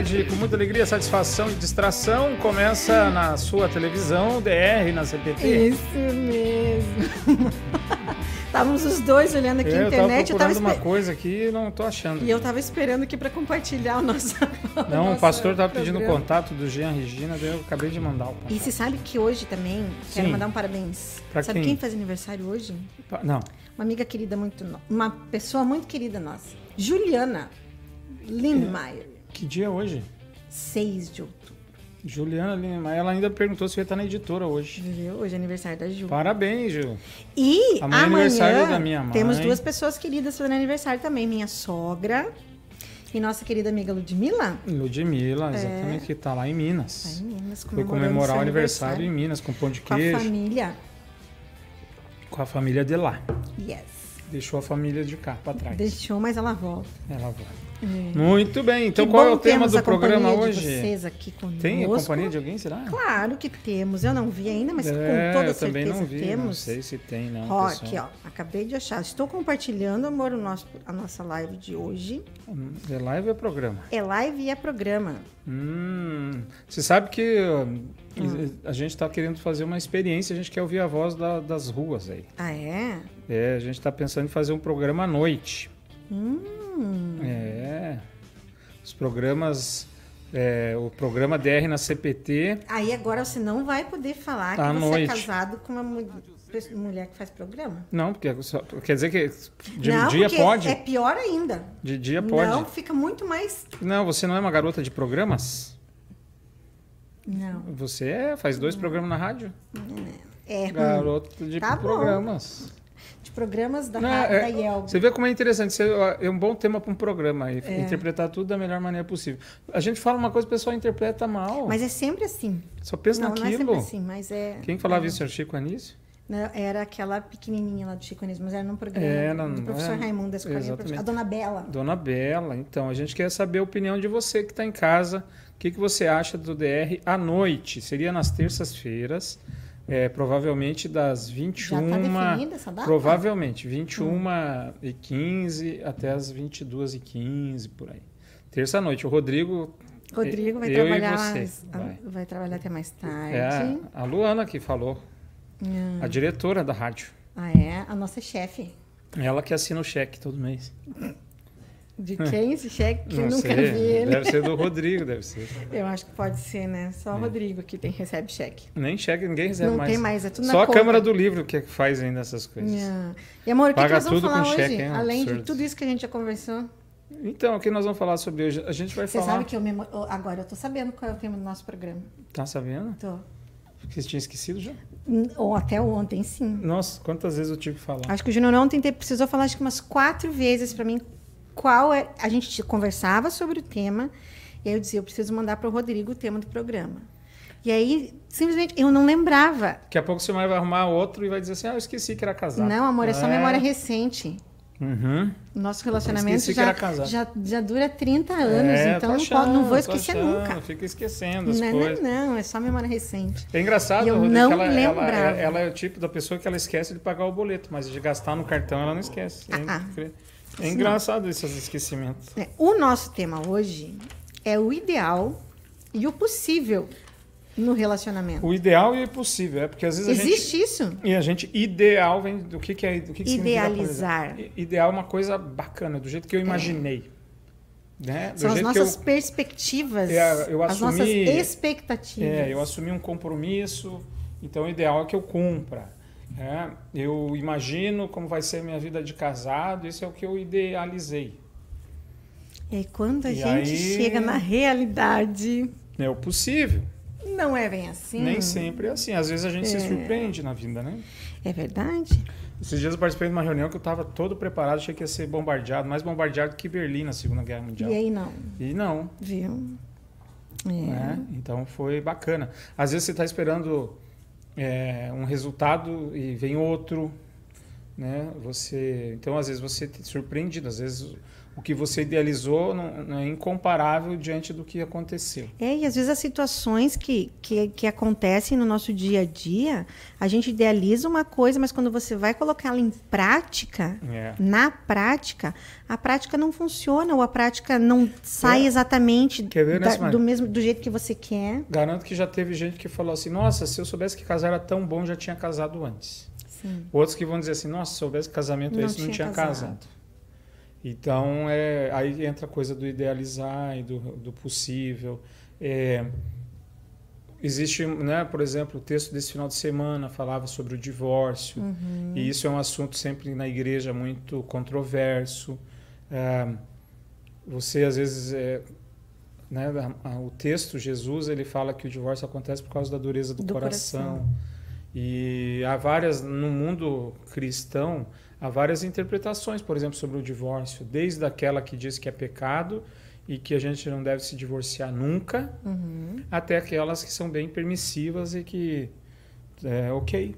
tarde, com muita alegria, satisfação e distração. Começa na sua televisão, DR, na CPT. Isso mesmo. Estávamos os dois olhando aqui É, na eu internet. Eu procurando tava uma coisa aqui e não tô achando. E eu tava esperando aqui para compartilhar o nosso. Não, o nosso pastor tava pedindo o contato do Jean Regina, daí eu acabei de mandar o contato. E você sabe que hoje também quero Sim. mandar um parabéns. Pra sabe quem? quem? faz aniversário hoje? Não, Uma amiga querida muito, uma pessoa muito querida nossa, Juliana Lindmeier, que dia é hoje? 6 de outubro. Juliana Lima, ela ainda perguntou se eu ia estar na editora hoje. Viu? Hoje é aniversário da Ju. Parabéns, Ju. E Amanhã é aniversário amanhã da minha mãe. temos duas pessoas queridas fazendo aniversário também, minha sogra e nossa querida amiga Ludmilla. Ludmilla, exatamente, que tá lá em Minas. Tá em Minas, Foi comemorar o seu aniversário em Minas com pão de com a queijo, família. com a família de lá. Yes. Deixou a família de cá pra trás. Deixou, mas ela volta. Ela vai. Muito bem, então Que qual é o tema do programa hoje? Vocês aqui conosco. Tem a companhia de alguém, será? Claro que temos. Eu não vi ainda, mas é, com toda eu também certeza não vi, temos. não sei se tem, não. Ó, pessoal. aqui, ó. Acabei de achar. Estou compartilhando, amor, o nosso, a nossa live de hoje. É live ou é programa? É live e é programa. Hum, você sabe que hum, a gente está querendo fazer uma experiência, a gente quer ouvir a voz da- das ruas aí. Ah, é? É, a gente está pensando em fazer um programa à noite. Hum. É. Os programas. é, o programa DR na CPT. Aí agora você não vai poder falar que você noite. é casado com uma mu- mulher que faz programa. Não, porque só- quer dizer que de não, dia pode? é pior ainda. De dia pode. Não, Não. fica muito mais... você não é uma garota de programas? Não. Você é, faz dois programas na rádio. É ruim. Garota de Tá bom. De programas da, Não, é- da Yelp. Você vê como é interessante, você- é um bom tema para um programa, e É. interpretar tudo da melhor maneira possível. A gente fala uma coisa, o pessoal interpreta mal. Mas é sempre assim. Só pensa não, não é naquilo. sempre assim, mas é... Quem falava é. isso era Chico Anísio? Não, era aquela pequenininha lá do Chico Anísio, mas era num programa É, não- do professor é, Raimundo da escolinha. A dona Bela. Dona Bela, então, a gente quer saber a opinião de você que está em casa. O que, que você acha do DR à noite? Seria nas terças-feiras, é, provavelmente das 21. Já tá definida essa data? Provavelmente, 21 e 15 até as 22 e 15 por aí. Terça-noite. O Rodrigo. Rodrigo vai trabalhar, você, vai. vai trabalhar até mais tarde. É, a Luana que falou, Ah, a diretora da rádio. Ah, é? A nossa chefe. Ela que assina o cheque todo mês. De quem esse cheque? Que Não nunca sei, vi ele. Deve ser do Rodrigo, deve ser. Eu acho que pode ser, né? Só o Rodrigo que tem, recebe cheque. Nem cheque, ninguém recebe Não mais. tem mais, é tudo na Só a conta. Câmara do Livro que faz ainda essas coisas. Ah. E amor, o que, que nós vamos falar hoje? cheque, hein? Além de Absurdo. tudo isso que a gente já conversou. Então, o que nós vamos falar sobre hoje? A gente vai Você falar. sabe que eu oh, agora eu tô sabendo qual é o tema do nosso programa. Tá sabendo? Tô. Porque você tinha esquecido já? Ou até ontem, sim. Nossa, quantas vezes eu tive que falar? Acho que o Júnior ontem te- precisou falar acho que umas quatro vezes para mim qual é. A gente conversava sobre o tema e aí eu dizia, eu preciso mandar para o Rodrigo o tema do programa. E aí, simplesmente, eu não lembrava. Daqui a pouco você vai arrumar outro e vai dizer assim: ah, eu esqueci que era casado. Não, amor, é só memória recente. Uhum. O nosso relacionamento já, já, já dura 30 anos, É, então não, pode- não vou achando, esquecer achando, nunca. Fica esquecendo as Não, coisas. não, não, é só memória recente. É engraçado, E eu Rodrigo, não que ela, ela, lembrava. ela é o tipo da pessoa que ela esquece de pagar o boleto, mas de gastar no cartão ela não esquece. É, Ah, ah. É engraçado esses esquecimentos. É, O nosso tema hoje é o ideal e o possível no relacionamento. O ideal e o possível, é porque às vezes a gente. Existe isso? E a gente ideal vem do que, que é do que, que Idealizar. Ideal é uma coisa bacana, do jeito que eu imaginei. Né? Do São as nossas que perspectivas, É, eu as nossas assumi- eu, expectativas. é, eu assumi um compromisso, então o ideal é que eu cumpra. Né? Eu imagino como vai ser a minha vida de casado, isso é o que eu idealizei. E aí, quando a E gente aí- chega na realidade, É o possível. não é bem assim. Nem sempre é assim. Às vezes a gente se É. surpreende na vida, né? É verdade? Esses dias eu participei de uma reunião que eu estava todo preparado, achei que ia ser bombardeado, mais bombardeado que Berlim na Segunda Guerra Mundial. E aí não, E não, viu? É. né? Então foi bacana. Às vezes você está esperando é, um resultado e vem outro, né? Você, então às vezes você te surpreendido, às vezes o que você idealizou não, não é incomparável diante do que aconteceu. É, e às vezes as situações que, que, que acontecem no nosso dia a dia, a gente idealiza uma coisa, mas quando você vai colocá-la em prática, É. na prática, a prática não funciona, ou a prática não sai É. exatamente ver, né, da- do mesmo do jeito que você quer. Garanto que já teve gente que falou assim: nossa, se eu soubesse que casar era tão bom, já tinha casado antes. Sim. Outros que vão dizer assim: nossa, se soubesse que casamento é Não esse, não tinha tinha casado. casado. Então, é, aí entra a coisa do idealizar e do, do possível. É, existe, né, por exemplo, o texto desse final de semana falava sobre o divórcio. Uhum. E isso é um assunto sempre na igreja muito controverso. É, você, às vezes, é, né, o texto, Jesus, ele fala que o divórcio acontece por causa da dureza do, Do coração. coração. E há várias, no mundo cristão, há várias interpretações, por exemplo, sobre o divórcio. Desde aquela que diz que é pecado e que a gente não deve se divorciar nunca, Uhum. até aquelas que são bem permissivas e que é ok,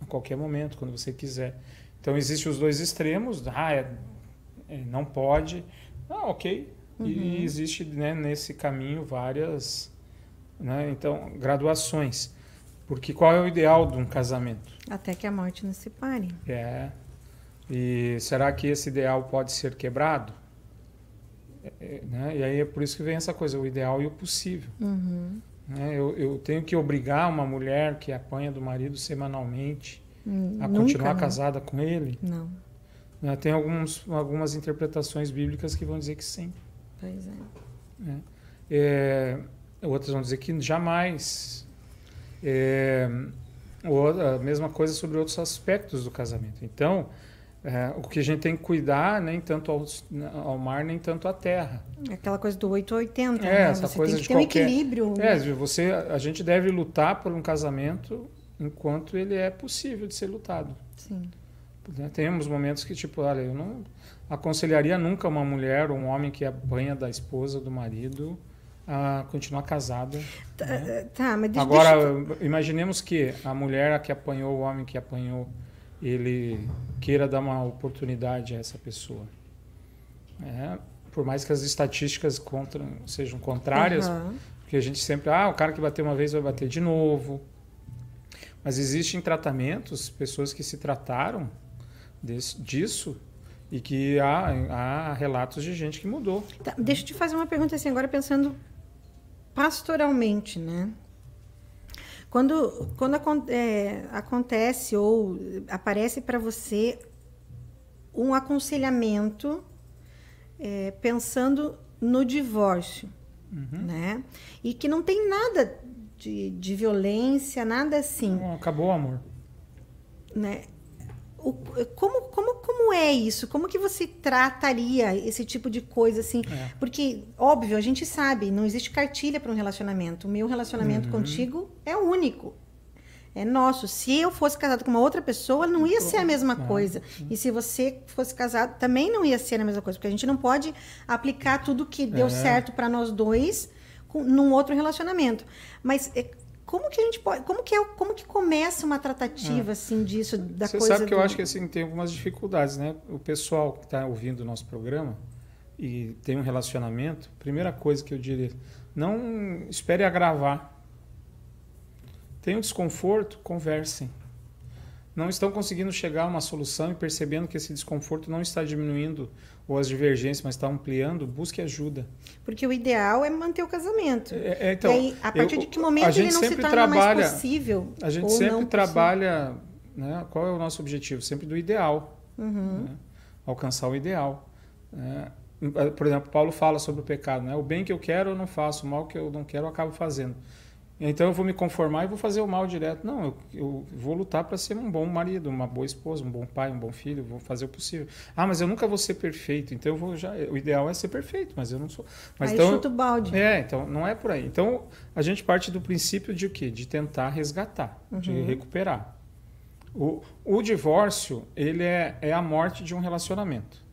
a qualquer momento, quando você quiser. Então, existem os dois extremos, ah, é- é, não pode, ah, ok. Uhum. E existe né, nesse caminho várias né, então, graduações. Porque qual é o ideal de um casamento? Até que a morte nos separe. É. E será que esse ideal pode ser quebrado? É, é, né? E aí é por isso que vem essa coisa, o ideal e o possível. Uhum. né? Eu, eu tenho que obrigar uma mulher que apanha do marido semanalmente Hum, a continuar né? casada com ele. Não, né? Tem alguns, algumas interpretações bíblicas que vão dizer que sim. pois é. né? É, outras vão dizer que jamais. É, ou a mesma coisa sobre outros aspectos do casamento. Então, é, o que a gente tem que cuidar, nem tanto ao, ao mar, nem tanto à terra. Aquela coisa do 8 ou 80, É, né? essa Você coisa tem que de ter um qualquer- equilíbrio. É, você, a gente deve lutar por um casamento enquanto ele é possível de ser lutado. Sim. né? Temos momentos que, tipo, olha, eu não aconselharia nunca uma mulher ou um homem que apanha da esposa, do marido, a continuar casada. Tá, né? tá, mas deixa, Agora, deixa- imaginemos que a mulher que apanhou, o homem que apanhou, ele queira dar uma oportunidade a essa pessoa. É, por mais que as estatísticas contra, sejam contrárias, Aham. porque a gente sempre, ah, o cara que bateu uma vez vai bater de novo. Mas existem tratamentos, pessoas que se trataram desse- disso e que há, há relatos de gente que mudou. Tá, deixa eu te fazer uma pergunta assim, agora pensando pastoralmente, né? Quando, quando é, acontece ou aparece para você um aconselhamento é, pensando no divórcio, Uhum. né? E que não tem nada de, de violência, nada assim. Acabou o amor. né? O- como, como, como é isso? Como que você trataria esse tipo de coisa assim? É. Porque, óbvio, a gente sabe, não existe cartilha para um relacionamento. O meu relacionamento Uhum. contigo é único. É nosso. Se eu fosse casado com uma outra pessoa, não ia ser a mesma Ah, coisa. E se você fosse casado, também não ia ser a mesma coisa. Porque a gente não pode aplicar tudo que deu É. certo para nós dois com, num outro relacionamento. Mas é, como que a gente pode. Como que, é, como que começa uma tratativa assim disso? Da É. Você coisa sabe que eu do- acho que assim, tem algumas dificuldades, né? O pessoal que está ouvindo o nosso programa e tem um relacionamento, primeira coisa que eu diria, não espere agravar. Tem um desconforto, conversem. Não estão conseguindo chegar a uma solução e percebendo que esse desconforto não está diminuindo ou as divergências, mas está ampliando, busque ajuda. Porque o ideal é manter o casamento. É, é, então, e aí, a partir eu- de que momento ele gente não se torna trabalha- mais possível? A gente sempre trabalha, né? Qual é o nosso objetivo? Sempre do ideal, Uhum. né? alcançar o ideal. né? Por exemplo, Paulo fala sobre o pecado, né? O bem que eu quero eu não faço, o mal que eu não quero eu acabo fazendo. Então eu vou me conformar e vou fazer o mal direto. Não, eu, eu vou lutar para ser um bom marido, uma boa esposa, um bom pai, um bom filho, vou fazer o possível. Ah, mas eu nunca vou ser perfeito, então eu vou já. O ideal é ser perfeito, mas eu não sou. Mas Aí então, chuta o balde. é, então não é por aí. Então a gente parte do princípio de o quê? De tentar resgatar, de Uhum. recuperar. O, o divórcio, ele é, é a morte de um relacionamento.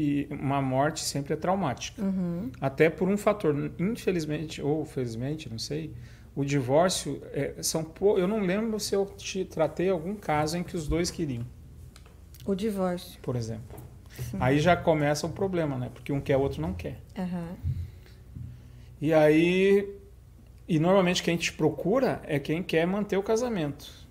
E uma morte sempre é traumática. Uhum. Até por um fator, infelizmente ou felizmente, não sei, o divórcio é, são eu não lembro se eu te tratei algum caso em que os dois queriam, O divórcio. por exemplo. Aí já começa o problema, né? Porque um quer, o outro não quer. Aham. E aí. E normalmente quem te procura é quem quer manter o casamento.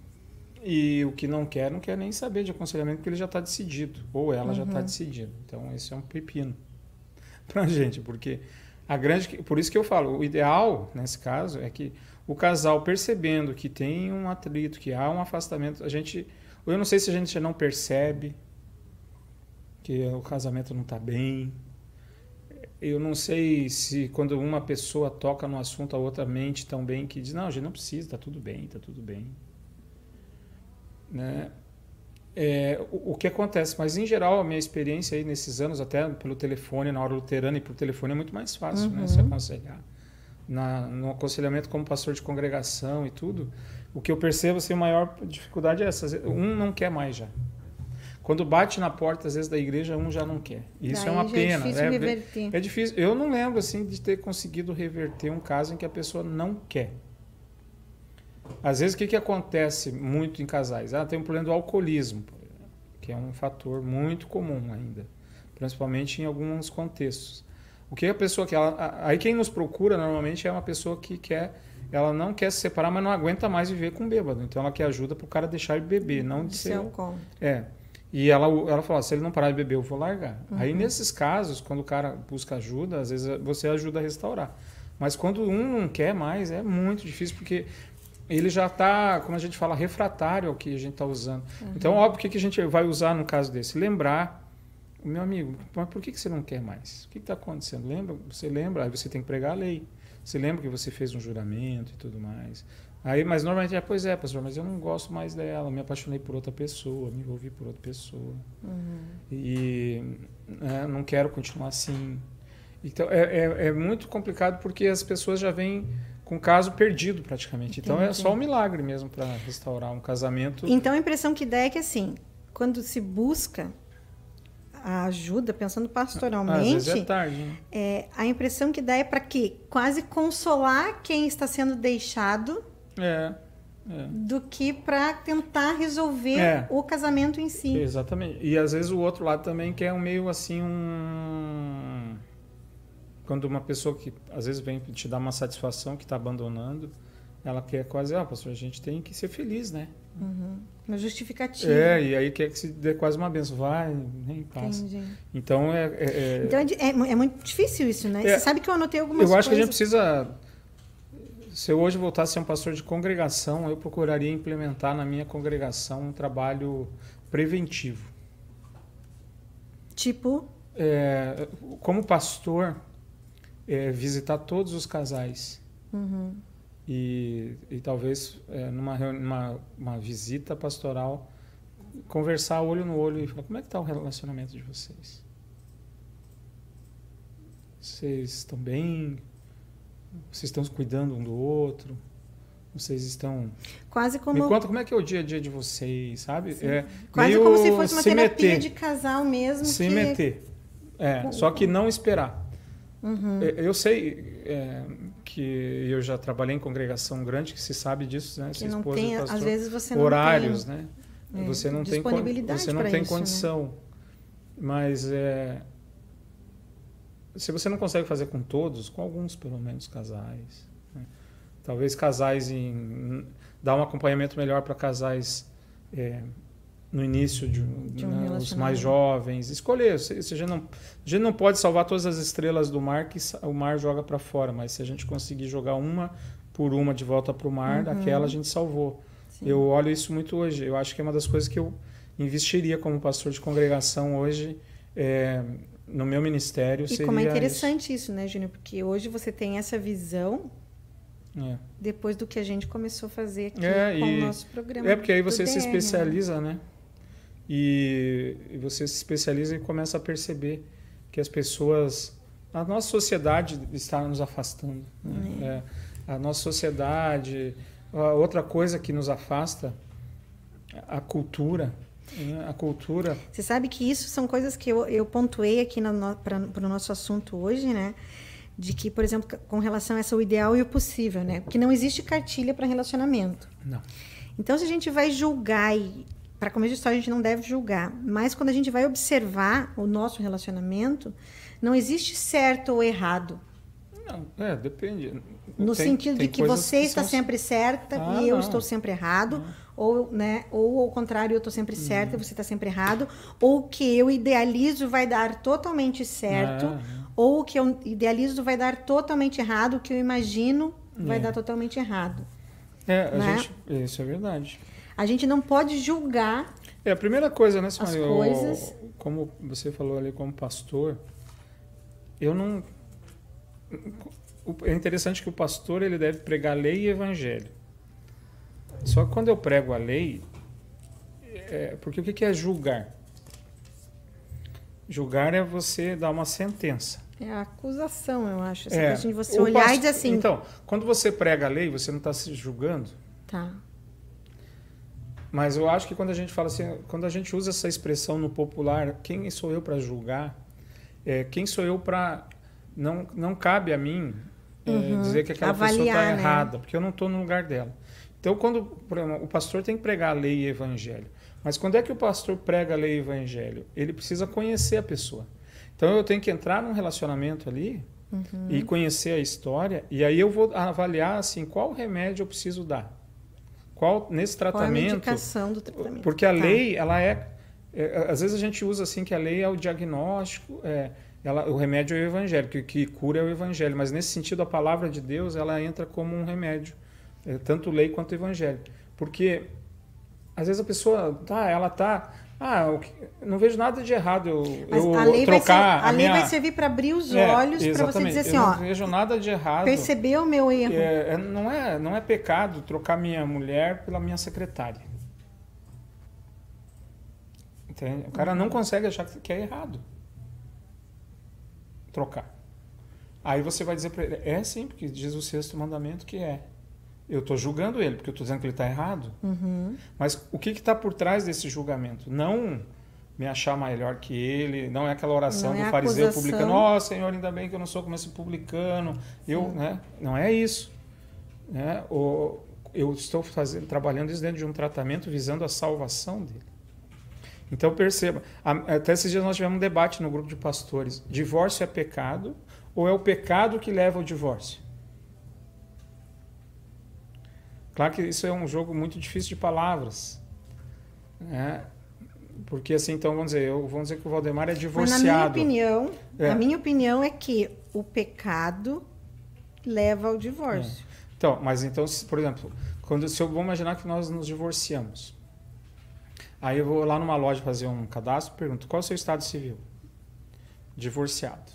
E o que não quer, não quer nem saber de aconselhamento, porque ele já está decidido. Ou ela já está decidida. Então, esse é um pepino pra gente, porque a grande. Por isso que eu falo, o ideal, nesse caso, é que o casal percebendo que tem um atrito, que há um afastamento, a gente. Eu não sei se a gente já não percebe que o casamento não está bem. Eu não sei se quando uma pessoa toca no assunto, a outra mente tão bem que diz, não, a gente não precisa, está tudo bem, está tudo bem. Né? É, o, o que acontece, mas em geral a minha experiência aí nesses anos, até pelo telefone, na hora luterana e por telefone é muito mais fácil né, se aconselhar. Na, no aconselhamento como pastor de congregação e tudo, o que eu percebo assim, a maior dificuldade é essa. Um não quer mais já. Quando bate na porta, às vezes, da igreja, um já não quer. E Isso é Daí uma já é pena. difícil é, reverter. é difícil. Eu não lembro assim de ter conseguido reverter um caso em que a pessoa não quer. Às vezes, o que, que acontece muito em casais? Ah, tem um problema do alcoolismo, que é um fator muito comum ainda, principalmente em alguns contextos. O que a pessoa quer? Ela, a- aí quem nos procura normalmente é uma pessoa que quer, ela não quer se separar, mas não aguenta mais viver com bêbado. Então ela quer ajuda para o cara deixar de beber, não de De ser ser alcoólatra. é. E ela, ela falou: se ele não parar de beber, eu vou largar. Aí, nesses casos, quando o cara busca ajuda, às vezes você ajuda a restaurar. Mas quando um não quer mais, é muito difícil, porque ele já está, como a gente fala, refratário ao que a gente está usando. Então, óbvio, o que a gente vai usar no caso desse? Lembrar. O meu amigo, mas por que você não quer mais? O que está acontecendo? Lembra? Você lembra? Aí você tem que pregar a lei. Você lembra que você fez um juramento e tudo mais. Aí, mas normalmente é, pois é, pastor, mas eu não gosto mais dela, me apaixonei por outra pessoa, me envolvi por outra pessoa. E né, não quero continuar assim. Então é, é, é muito complicado porque as pessoas já vêm com caso perdido praticamente. Então é só um milagre mesmo para restaurar um casamento. Então a impressão que dá é que assim, quando se busca a ajuda, pensando pastoralmente, é tarde. Né? é, a impressão que dá é para quê? Quase consolar quem está sendo deixado É, é. do que para tentar resolver É. o casamento em si. Exatamente. E às vezes o outro lado também quer um meio assim um quando uma pessoa que às vezes vem te dar uma satisfação que está abandonando, ela quer quase, ah, pastor, a gente tem que ser feliz, né? Uma justificativa. É, e aí quer que se dê quase uma benção. Vai, nem passa. Entendi. Então é. é- é- Então é, é é muito difícil isso, né? É. Você sabe que eu anotei algumas eu acho que a gente coisas. precisa. Se eu hoje voltasse a ser um pastor de congregação, eu procuraria implementar na minha congregação um trabalho preventivo. Tipo, É, como pastor, é, visitar todos os casais. uhum, E, e talvez é, numa, uma visita pastoral conversar olho no olho e falar como é que está o relacionamento de vocês? Vocês estão bem? Vocês estão cuidando um do outro? Vocês estão... quase como Me conta como é que é o dia a dia de vocês, sabe? É quase como se fosse uma terapia meter, de casal mesmo. se que... meter. É, só que não esperar. Uhum. É, Eu sei é, que eu já trabalhei em congregação grande, que se sabe disso, né? Que Sua não esposa tem, pastor. às vezes você não horários, tem né? é, você não tem você não tem isso, né? condição. Mas é, se você não consegue fazer com todos, com alguns pelo menos casais, né? talvez casais em dar um acompanhamento melhor para casais é, no início de, De um né, os mais jovens, escolher. Se, se a, gente não, a gente não pode salvar todas as estrelas do mar que o mar joga para fora, mas se a gente conseguir jogar uma por uma de volta para o mar, daquela a gente salvou. Uhum. Sim. Eu olho isso muito hoje. Eu acho que é uma das coisas que eu investiria como pastor de congregação hoje é, no meu ministério. E seria como é interessante isso, né, Júnior? Porque hoje você tem essa visão isso. É. depois do que a gente começou a fazer aqui É, com o nosso programa. É porque aí você se né? especializa, né? E, e você se especializa e começa a perceber que as pessoas. A nossa sociedade está nos afastando. né? É, a nossa sociedade. Outra coisa que nos afasta, a cultura. né? A cultura. Você sabe que isso são coisas que eu, eu pontuei aqui para o nosso assunto hoje, né? De que, por exemplo, com relação a essa o ideal e o possível, né? Porque não existe cartilha para relacionamento. Não. Então, se a gente vai julgar e, para começo de história, a gente não deve julgar. Mas quando a gente vai observar o nosso relacionamento, não existe certo ou errado. Não, é, depende. No Tem- sentido tem de que você que está são- sempre certa Ah, e eu não. estou sempre errado, ou, né, ou ao contrário, eu estou sempre certa e você está sempre errado, ou que eu idealizo vai dar totalmente certo, É, ou que eu idealizo vai dar totalmente errado, o que eu imagino vai É. dar totalmente errado. É, Né? gente, isso é verdade. A gente não pode julgar É a primeira coisa, né, Simone? Eu- coisas. como você falou ali como pastor, eu não. É interessante que o pastor ele deve pregar lei e evangelho. Só que quando eu prego a lei, é, porque o que é julgar? Julgar é você dar uma sentença. é a acusação, eu acho. Essa É, questão de você olhar pasto- e dizer assim, Então, quando você prega a lei, você não está se julgando. tá, Mas eu acho que quando a gente fala assim, quando a gente usa essa expressão no popular, quem sou eu para julgar? É, quem sou eu para não não cabe a mim é, Uhum. dizer que aquela pessoa Avaliar, está né? errada, porque eu não estou no lugar dela. Então, quando exemplo, o pastor tem que pregar a lei e evangelho, mas quando é que o pastor prega a lei e evangelho? Ele precisa conhecer a pessoa. Então, eu tenho que entrar num relacionamento ali Uhum. e conhecer a história, e aí eu vou avaliar assim qual remédio eu preciso dar. Qual nesse qual é a tratamento? medicação do tratamento? Porque a Tá. lei, ela é, é, Às vezes a gente usa assim que a lei é o diagnóstico, é, ela, o remédio é o evangelho, que, que cura é o evangelho. Mas nesse sentido, a palavra de Deus ela entra como um remédio, é, tanto lei quanto evangelho. Porque às vezes a pessoa, tá, ela tá. Ah, não vejo nada de errado eu, Mas eu a lei, vai, ser, trocar a lei minha... vai servir para abrir os É, olhos para você dizer assim, eu ó, não vejo nada de errado. percebeu o meu erro. É, é- não, é, não é pecado trocar minha mulher pela minha secretária. Entende? O cara não consegue achar que que é errado trocar. Aí você vai dizer para ele, é sim, porque diz o sexto mandamento que é. Eu estou julgando ele, porque eu estou dizendo que ele está errado. Uhum. Mas o que está por trás desse julgamento? Não me achar melhor que ele, não é aquela oração Não é do fariseu acusação. publicano, ó Senhor, ainda bem que eu não sou como esse publicano, eu, né? Não é isso. Né? O, eu estou fazendo, trabalhando isso dentro de um tratamento visando a salvação dele. Então perceba, até esses dias nós tivemos um debate no grupo de pastores, divórcio é pecado ou é o pecado que leva ao divórcio? Claro que isso é um jogo muito difícil de palavras. Né? Porque assim, então vamos dizer, eu, vamos dizer que o Valdemar é Mas na minha divorciado. opinião, É. a minha opinião é que o pecado leva ao divórcio. Então, mas então, por exemplo, quando se eu vou imaginar que nós nos divorciamos. Aí eu vou lá numa loja fazer um cadastro, pergunto, qual é o seu estado civil? Divorciado,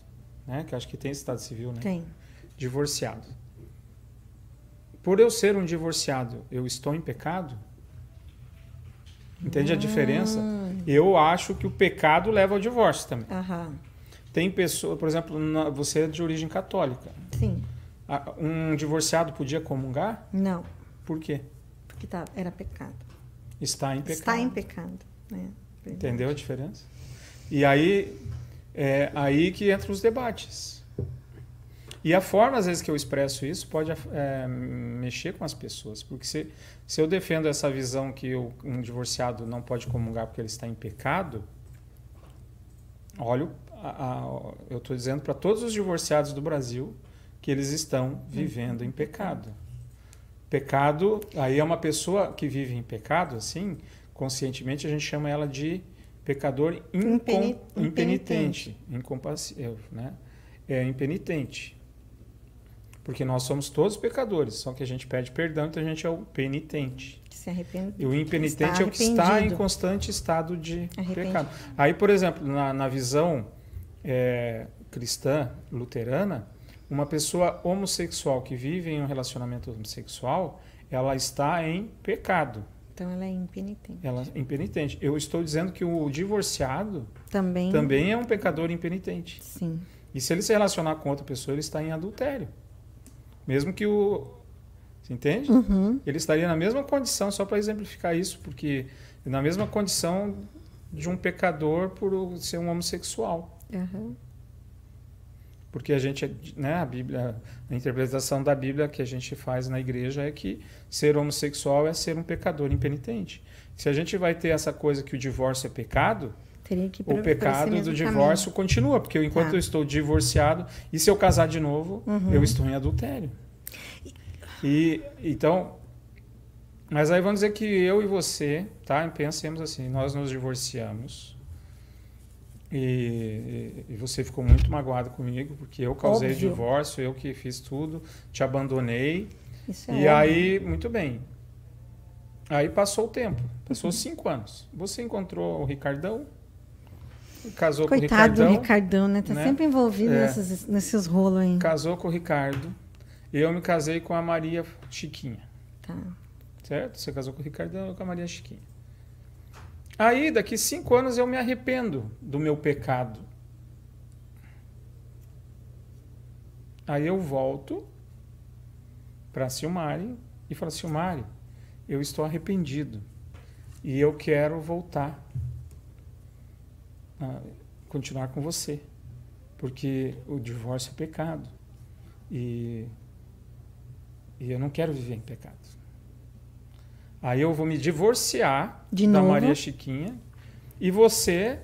né? Que acho que tem estado civil, né? Tem. Divorciado. Por eu ser um divorciado, eu estou em pecado? Entende a diferença? Hum, Eu acho que o pecado leva ao divórcio também. Aham. Tem pessoa, por exemplo, você é de origem católica. Sim. Um divorciado podia comungar? Não, Por quê? porque tá, era pecado. Está em pecado. Está em pecado. né? Entendeu a diferença? E aí é aí que entram os debates. E a forma, às vezes, que eu expresso isso pode é, mexer com as pessoas. Porque se, se eu defendo essa visão que o- um divorciado não pode comungar porque ele está em pecado, olha, a- a- eu estou dizendo para todos os divorciados do Brasil que eles estão vivendo em pecado. Pecado, aí é uma pessoa que vive em pecado, assim, conscientemente a gente chama ela de pecador Impeni- impenitente, incompassível, né? É impenitente. Porque nós somos todos pecadores, só que a gente pede perdão, então a gente é o penitente. Que se arrepende. E o impenitente é o que está em constante estado de Arrependido. pecado. Aí, por exemplo, na, na visão é, cristã luterana, uma pessoa homossexual que vive em um relacionamento homossexual, ela está em pecado, Então ela é impenitente. ela é impenitente. Eu estou dizendo que o divorciado Também. também é um pecador impenitente. Sim. E se ele se relacionar com outra pessoa, ele está em adultério. Mesmo que o. Você entende? Uhum. Ele estaria na mesma condição, só para exemplificar isso, porque na mesma condição de um pecador por ser um homossexual. Aham. Porque a gente, né, a Bíblia, a interpretação da Bíblia que a gente faz na igreja é que ser homossexual é ser um pecador impenitente. Se a gente vai ter essa coisa que o divórcio é pecado, o pecado do divórcio caminho. continua, porque enquanto tá. eu estou divorciado, e se eu casar de novo, uhum. eu estou em adultério. E então, mas aí vamos dizer que eu e você, tá? Pensemos assim, nós nos divorciamos. E, e, você ficou muito magoado comigo, porque eu causei Óbvio. o divórcio, eu que fiz tudo, te abandonei. Isso é e óbvio. aí, muito bem. Aí passou o tempo, passou uhum. cinco anos. Você encontrou o Ricardão, casou Coitado com o Ricardão. do Ricardão, né? Tá né? sempre envolvido é. nesses, nesses rolos aí. Casou com o Ricardo. Eu me casei com a Maria Chiquinha. Tá. Certo? Você casou com o Ricardão, eu com a Maria Chiquinha. Aí, daqui cinco anos, eu me arrependo do meu pecado. Aí eu volto para Silmari e falo, Silmari, eu estou arrependido e eu quero voltar continuar com você, porque o divórcio é pecado e, e eu não quero viver em pecado. Aí eu vou me divorciar De da novo? Maria Chiquinha e você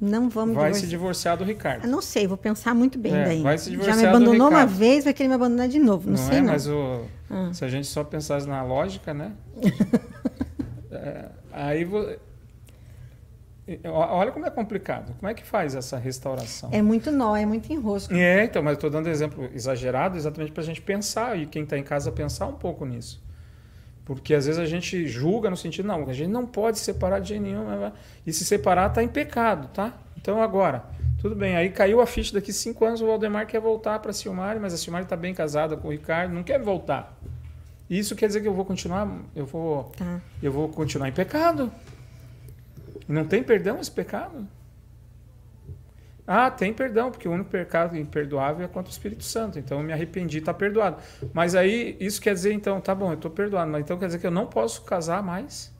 não vamos vai divorciar. se divorciar do Ricardo. Eu não sei, vou pensar muito bem é, daí. Vai se divorciar Já me abandonou uma vez, vai querer me abandonar de novo. Não, não sei é, não. Mas o, ah. se a gente só pensasse na lógica, né? é, aí vou, Olha como é complicado. Como é que faz essa restauração? É muito nó, é muito enrosco. É, então, mas estou dando exemplo exagerado exatamente para a gente pensar e quem está em casa pensar um pouco nisso. Porque às vezes a gente julga no sentido, não, a gente não pode separar de jeito nenhum. E se separar está em pecado, tá? Então agora, tudo bem. Aí caiu a ficha daqui cinco anos, o Valdemar quer voltar para a Silmar, mas a Silmar está bem casada com o Ricardo, não quer voltar. Isso quer dizer que eu vou continuar, eu vou, tá. eu vou continuar em pecado. Não tem perdão esse pecado? Ah, tem perdão, porque o único pecado imperdoável é contra o Espírito Santo. Então eu me arrependi, está perdoado. Mas aí isso quer dizer, então, tá bom, eu estou perdoado. Mas então quer dizer que eu não posso casar mais?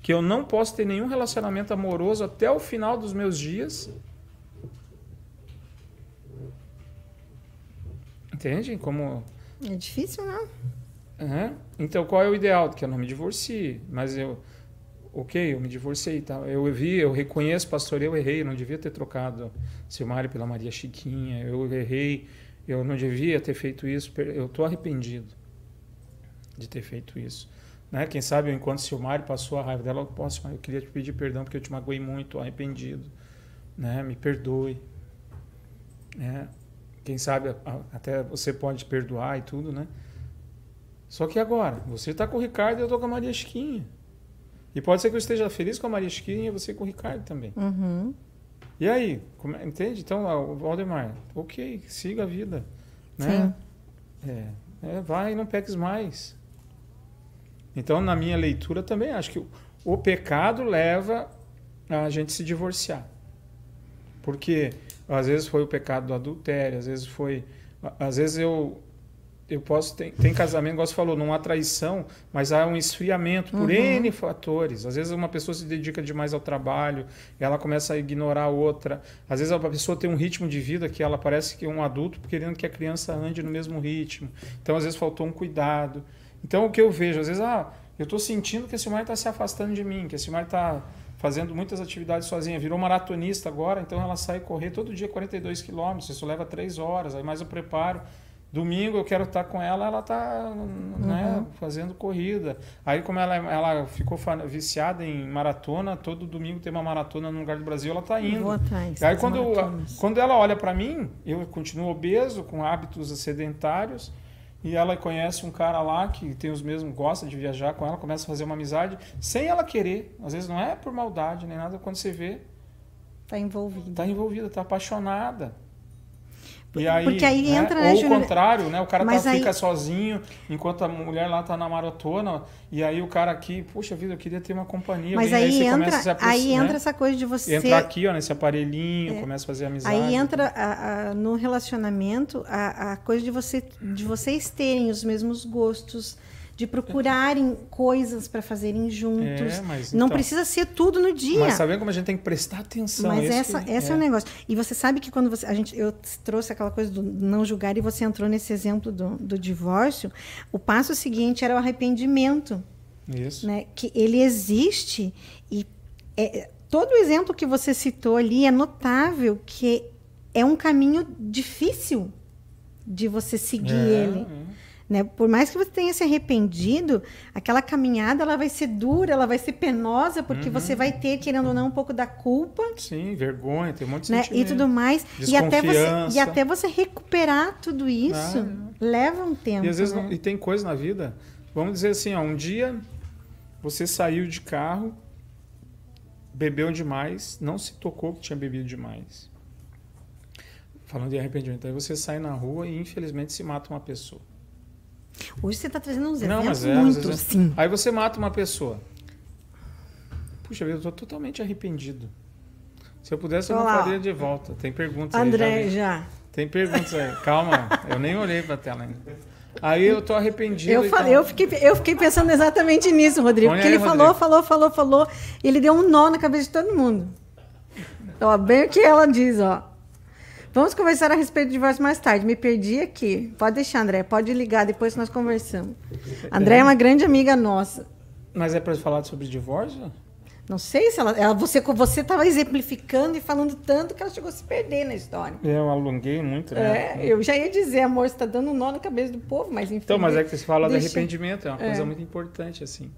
Que eu não posso ter nenhum relacionamento amoroso até o final dos meus dias? Entende? Como. É difícil, não? Uhum. Então qual é o ideal? Que eu não me divorcie. Mas eu ok, eu me divorciei tá? Eu vi, eu reconheço, pastor, eu errei, eu não devia ter trocado Silmari pela Maria Chiquinha, eu errei, eu não devia ter feito isso, eu estou arrependido de ter feito isso. Né? Quem sabe, enquanto Silmari passou a raiva dela, eu posso, eu queria te pedir perdão porque eu te magoei muito, arrependido, né? Me perdoe. Né? Quem sabe até você pode perdoar e tudo, né? Só que agora, você está com o Ricardo e eu estou com a Maria Chiquinha. E pode ser que eu esteja feliz com a Maria Chiquinha e você com o Ricardo também. Uhum. E aí, como, é, entende? Então, o Valdemar, ok, siga a vida. Né? Sim. É, é, vai e não peques mais. Então, na minha leitura também acho que o, o pecado leva a gente se divorciar. Porque às vezes foi o pecado do adultério, às vezes foi. Às vezes eu eu posso tem, tem casamento, igual você falou, não há traição, mas há um esfriamento por uhum. N fatores. Às vezes uma pessoa se dedica demais ao trabalho, ela começa a ignorar a outra. Às vezes a pessoa tem um ritmo de vida que ela parece que é um adulto querendo que a criança ande no mesmo ritmo. Então às vezes faltou um cuidado. Então o que eu vejo, às vezes, ah, eu estou sentindo que esse mar está se afastando de mim, que esse mar está fazendo muitas atividades sozinha, virou maratonista agora, então ela sai correr todo dia 42 quilômetros, isso leva três horas, aí mais o preparo. Domingo eu quero estar com ela, ela está né, uhum. fazendo corrida. Aí, como ela, ela ficou viciada em maratona, todo domingo tem uma maratona no lugar do Brasil, ela está indo. Atrás, aí, quando, quando ela olha para mim, eu continuo obeso, com hábitos sedentários, e ela conhece um cara lá que tem os mesmos, gosta de viajar com ela, começa a fazer uma amizade, sem ela querer. Às vezes não é por maldade nem nada, quando você vê. Está envolvida. Está envolvida, está apaixonada. E aí, Porque aí né? entra, né, Ou o contrário, né? O cara tá, aí... fica sozinho enquanto a mulher lá tá na maratona. E aí o cara aqui, puxa vida, eu queria ter uma companhia. Mas aí, aí, entra, aí né? entra essa coisa de você. Entra aqui, ó, nesse aparelhinho, é. começa a fazer amizade. Aí entra a, a, no relacionamento a, a coisa de, você, de vocês terem os mesmos gostos, de procurarem coisas para fazerem juntos. É, mas não então- precisa ser tudo no dia. Mas sabendo como a gente tem que prestar atenção. Mas esse essa, que- esse é. o negócio. E você sabe que quando você, a gente, eu trouxe aquela coisa do não julgar e você entrou nesse exemplo do, do divórcio, o passo seguinte era o arrependimento, Isso. né? Que ele existe e é- todo o exemplo que você citou ali é notável que é um caminho difícil de você seguir É, ele. é. Né? Por mais que você tenha se arrependido, aquela caminhada ela vai ser dura, ela vai ser penosa, porque Uhum. você vai ter, querendo ou não, um pouco da culpa Sim, vergonha, tem um monte de né? E tudo mais. E até, você, e até você recuperar tudo isso Ah, leva um tempo. E às vezes né? não- e tem coisa na vida. Vamos dizer assim, ó, um dia você saiu de carro, bebeu demais, não se tocou que tinha bebido demais. Falando de arrependimento, aí você sai na rua e infelizmente se mata uma pessoa. Hoje você está trazendo uns Não, mas é, muito, vezes- sim. Aí você mata uma pessoa. Puxa vida, eu tô totalmente arrependido. Se eu pudesse, eu não Olá. faria de volta. Tem perguntas aí. já André, já. Tem perguntas aí. Calma, eu nem olhei pra tela ainda. Aí eu tô arrependido. Eu, falei, eu, fiquei, eu fiquei pensando exatamente nisso, Rodrigo. Põe Porque aí, ele falou, Rodrigo. falou, falou, falou. E ele deu um nó na cabeça de todo mundo. Ó, bem o que ela diz, ó. Vamos conversar a respeito do divórcio mais tarde. Me perdi aqui. Pode deixar, André. Pode ligar, depois nós conversamos. André é uma grande amiga nossa. Mas é pra falar sobre divórcio? Não sei se ela, ela você você estava exemplificando e falando tanto que ela chegou a se perder na história. É, Eu alonguei muito, né? É, eu já ia dizer, amor, você está dando um nó na cabeça do povo, mas enfim. Então, mas é que você fala deixa- de arrependimento, é uma coisa É. muito importante, assim.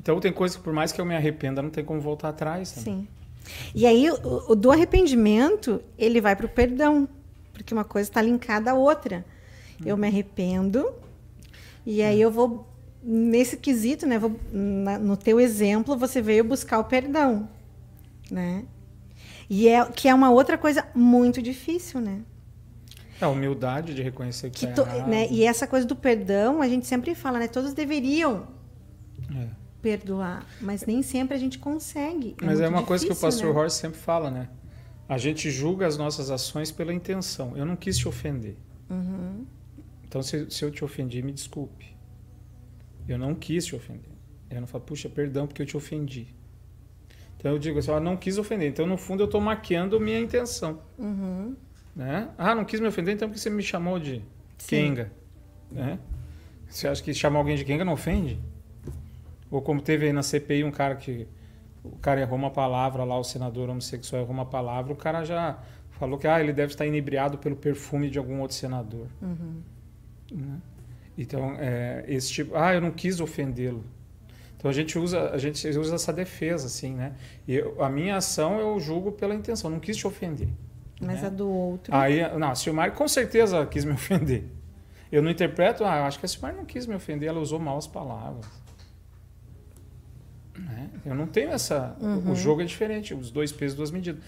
Então tem coisas que por mais que eu me arrependa, não tem como voltar atrás. né? Sim. E aí, o, o do arrependimento, ele vai para o perdão, porque uma coisa está linkada à outra. Eu me arrependo, e aí eu vou, nesse quesito, né, vou, na- no teu exemplo, você veio buscar o perdão, né? E é, que é uma outra coisa muito difícil, né? É a humildade de reconhecer que, Que tá to- errado. né? E essa coisa do perdão, a gente sempre fala, né? Todos deveriam É. perdoar, mas nem sempre a gente consegue. Mas é uma coisa que o difícil, pastor né? Horst sempre fala, né? A gente julga as nossas ações pela intenção. Eu não quis te ofender. Uhum. Então, se, se eu te ofendi, me desculpe. Eu não quis te ofender. Eu não falo, puxa, perdão porque eu te ofendi. Então eu digo assim, eu não quis ofender. Então, no fundo, eu estou maquiando minha intenção. Uhum. Né? Ah, não quis me ofender, então por que você me chamou de Sim. Kenga? Né? Você acha que chamar alguém de Kenga não ofende? Ou como teve aí na CPI um cara que o cara errou uma palavra lá, o senador homossexual errou uma palavra, o cara já falou que ah, ele deve estar inebriado pelo perfume de algum outro senador. Uhum. né? Então, é, esse tipo, ah, eu não quis ofendê-lo. Então a gente usa, a gente usa essa defesa, assim, né? E a minha ação eu julgo pela intenção, não quis te ofender. Mas né? a do outro. Aí, não, a Silmar com certeza quis me ofender. Eu não interpreto, ah, acho que a Silmar não quis me ofender, ela usou mal as palavras. Eu não tenho essa. Uhum. O jogo é diferente, os dois pesos, duas medidas.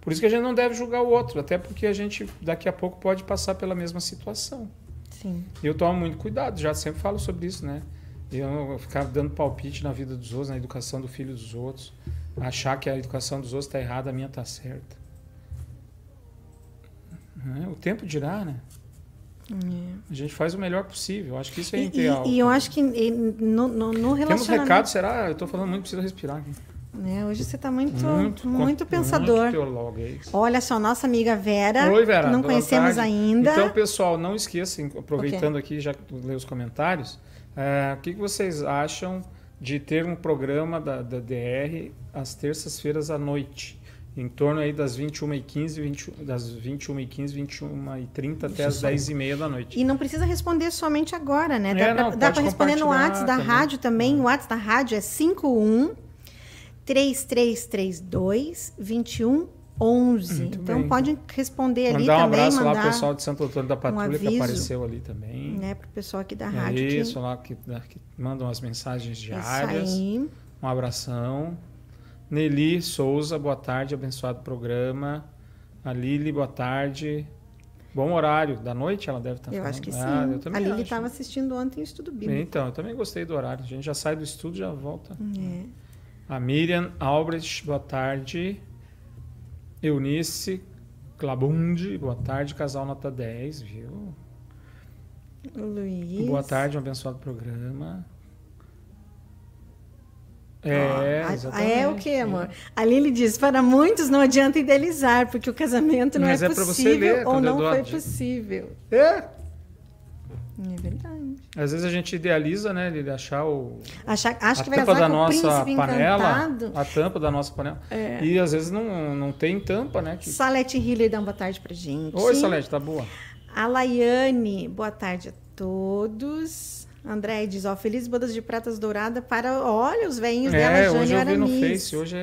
Por isso que a gente não deve julgar o outro, até porque a gente daqui a pouco pode passar pela mesma situação. Sim. E eu tomo muito cuidado, já sempre falo sobre isso, né? Eu ficar dando palpite na vida dos outros, na educação do filho dos outros. Achar que a educação dos outros está errada, a minha está certa. Né? O tempo dirá, né? A gente faz o melhor possível. Acho que isso é ideal. e- e eu acho que no, no, no Temos relacionamento. recados, será? Eu estou falando muito, preciso respirar aqui. né, hoje você está muito, muito, Muito pensador. Muito é. Olha só, nossa amiga Vera, Oi, Vera. não conhecemos tarde. ainda. Então, pessoal, não esqueçam, aproveitando aqui, já que os comentários, é, o que, que vocês acham de ter um programa da, da DR às terças-feiras à noite? Em torno aí das 21h15, 20, das 21h15, 21h30 até as 10h30 da noite. E não precisa responder somente agora, né? Dá É, não, dá para responder no WhatsApp da também. rádio também. O WhatsApp da rádio é 51 3332 2111. Muito Então bem. pode responder ali Mandar um também, abraço lá mandar pro pessoal de Santo Antônio da Patrulha que aviso. apareceu ali também. né, para o pessoal aqui da É rádio. que- isso, lá que, da- que mandam as mensagens Isso diárias. aí. Um abração. Nelly Souza, boa tarde, abençoado programa. A Lili, boa tarde. Bom horário. Da noite ela deve estar Eu falando. acho que sim. Ah, a Lili estava assistindo ontem o estudo bíblico. Então, eu também gostei do horário. A gente já sai do estúdio e já volta. É. A Miriam Albrecht, boa tarde. Eunice Clabundi, boa tarde, casal nota 10, viu? Luiz. Boa tarde, um abençoado programa. É, exatamente. é o que, amor? A Lili diz: para muitos não adianta idealizar, porque o casamento não Mas é é possível ler, ou quando eu não foi possível. É. É verdade. Às vezes a gente idealiza, né, de achar o, Achar, acho a que vai tampa da nossa panela, encantado. a tampa da nossa panela. É. E às vezes não, não tem tampa, né? que- Salete Hiller dá uma boa tarde pra gente. Oi, Salete, tá boa? A Laiane, boa tarde a todos. André diz, ó, feliz bodas de pratas dourada para, olha, os veinhos dela, É, Jane hoje eu vi no Aramis. Face, hoje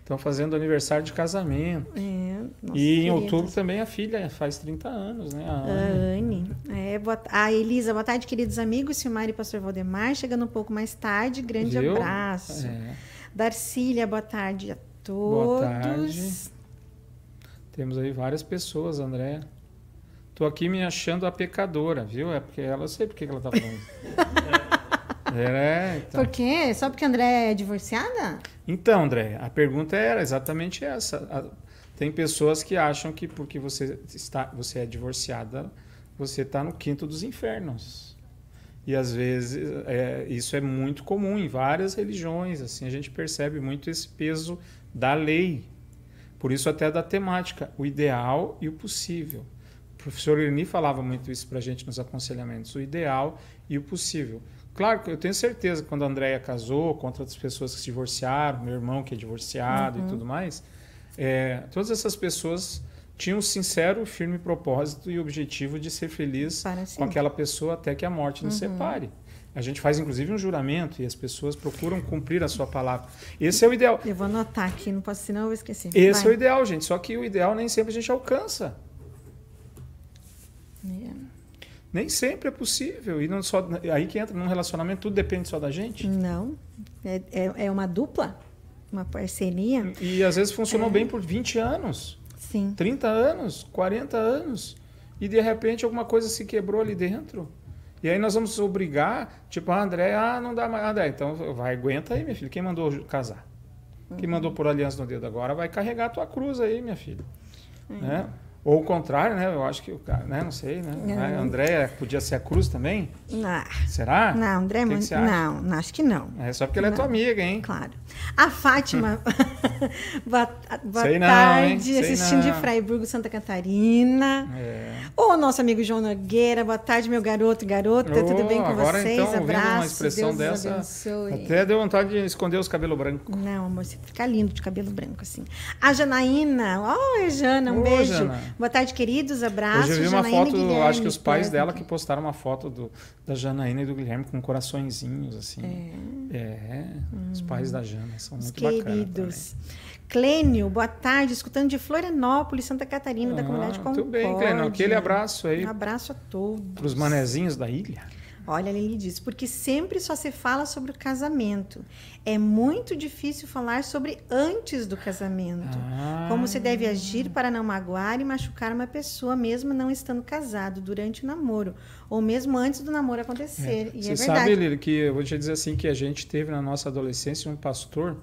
estão fazendo aniversário de casamento. É, nossa, e em outubro também a filha faz 30 anos, né? A Anne. Anne. É, boa, a Elisa, boa tarde, queridos amigos. Silmar e Pastor Valdemar, chegando um pouco mais tarde. Grande Viu? abraço. É. Darcília, boa tarde a Boa todos. tarde. Temos aí várias pessoas, André. Tô aqui me achando a pecadora, viu? É porque ela, eu sei porque que ela tá falando. é, então. Por quê? Só porque a André é divorciada? Então, André, a pergunta era exatamente essa. A- Tem pessoas que acham que porque você está, você é divorciada, você está no quinto dos infernos. E às vezes é, isso é muito comum em várias religiões. Assim a gente percebe muito esse peso da lei. Por isso até da temática, o ideal e o possível. O professor Irni falava muito isso para a gente nos aconselhamentos, o ideal e o possível. Claro que eu tenho certeza que quando a Andrea casou, com outras pessoas que se divorciaram, meu irmão que é divorciado e tudo mais, é, todas essas pessoas tinham um sincero, firme propósito e objetivo de ser feliz Para com aquela pessoa até que a morte nos separe. A gente faz inclusive um juramento e as pessoas procuram cumprir a sua palavra. Esse é o ideal. Eu vou anotar aqui, não posso, senão eu vou esquecer. Esse Vai. é o ideal, gente. Só que o ideal nem sempre a gente alcança. É. Nem sempre é possível. E não só aí que entra num relacionamento, tudo depende só da gente. Não. É, é, é uma dupla? Uma parceria? E às vezes É. funcionou bem por 20 anos, Sim. 30 anos, 40 anos. E de repente alguma coisa se quebrou ali dentro. E aí nós vamos obrigar, tipo, a André, ah, não dá mais. André, então vai, aguenta aí, minha filha. Quem mandou casar? Quem mandou por aliança no dedo agora vai carregar a tua cruz aí, minha filha. Né? Ou o contrário, né? Eu acho que o cara, né? Não sei, né? Não. A André podia ser a cruz também? Ah, Será? não, André, que que muito- não, não, acho que não. É só porque ela é tua amiga, hein? Claro. A Fátima, boa, boa Sei não, tarde, assistindo de não. Fraiburgo, Santa Catarina. É. O nosso amigo João Nogueira, boa tarde, meu garoto, garota, tudo Oh, bem com agora, vocês? então, Abraço, uma expressão Deus dessa, abençoe. Até deu vontade de esconder os cabelos brancos. Não, amor, você fica lindo de cabelo branco assim. A Janaína, oi, Jana, um Ô, beijo. Jana. Boa tarde, queridos, abraços. Hoje eu vi uma Janaína foto, Guilherme, acho que os pais dela que postaram uma foto do, da Janaína e do Guilherme com coraçõezinhos, assim. É. É, os pais da Jana são Os muito bacanas. queridos. Clênio, boa tarde, escutando de Florianópolis, Santa Catarina, da comunidade Muito Concórdia. Ah, bem, Clênio. Aquele abraço aí Um abraço a todos. para os manezinhos da ilha. Olha, Lili diz, porque sempre só se fala sobre o casamento. É muito difícil falar sobre antes do casamento. Ah. Como se deve agir para não magoar e machucar uma pessoa, mesmo não estando casado, durante o namoro, ou mesmo antes do namoro acontecer. E Você é sabe, verdade. Lili, que eu vou te dizer assim, que a gente teve na nossa adolescência um pastor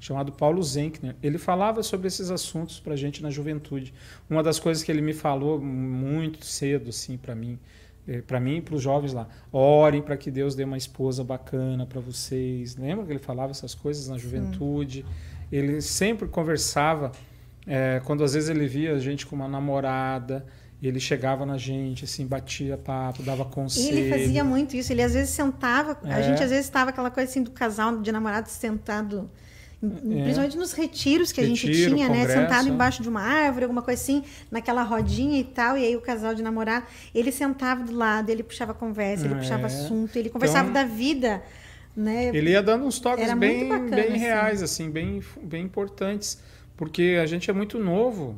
chamado Paulo Zenkner. Ele falava sobre esses assuntos para a gente na juventude. Uma das coisas que ele me falou muito cedo, assim, para mim, para mim e para os jovens lá, orem para que Deus dê uma esposa bacana para vocês. Lembra que ele falava essas coisas na juventude? Ele sempre conversava, é, quando às vezes ele via a gente com uma namorada, ele chegava na gente, assim, batia papo, dava E conselho. ele fazia muito isso. Ele às vezes sentava, a É. gente às vezes estava aquela coisa assim do casal, de namorado sentado, É. principalmente nos retiros que a gente Retiro, tinha, né? congresso, Sentado é. embaixo de uma árvore, alguma coisa assim, naquela rodinha e tal. E aí o casal de namorado, ele sentava do lado, ele puxava conversa, ele É. puxava assunto, ele conversava Então, da vida, né? Ele ia dando uns toques Era bem, bacana, bem assim. reais, assim, bem, bem importantes, porque a gente é muito novo.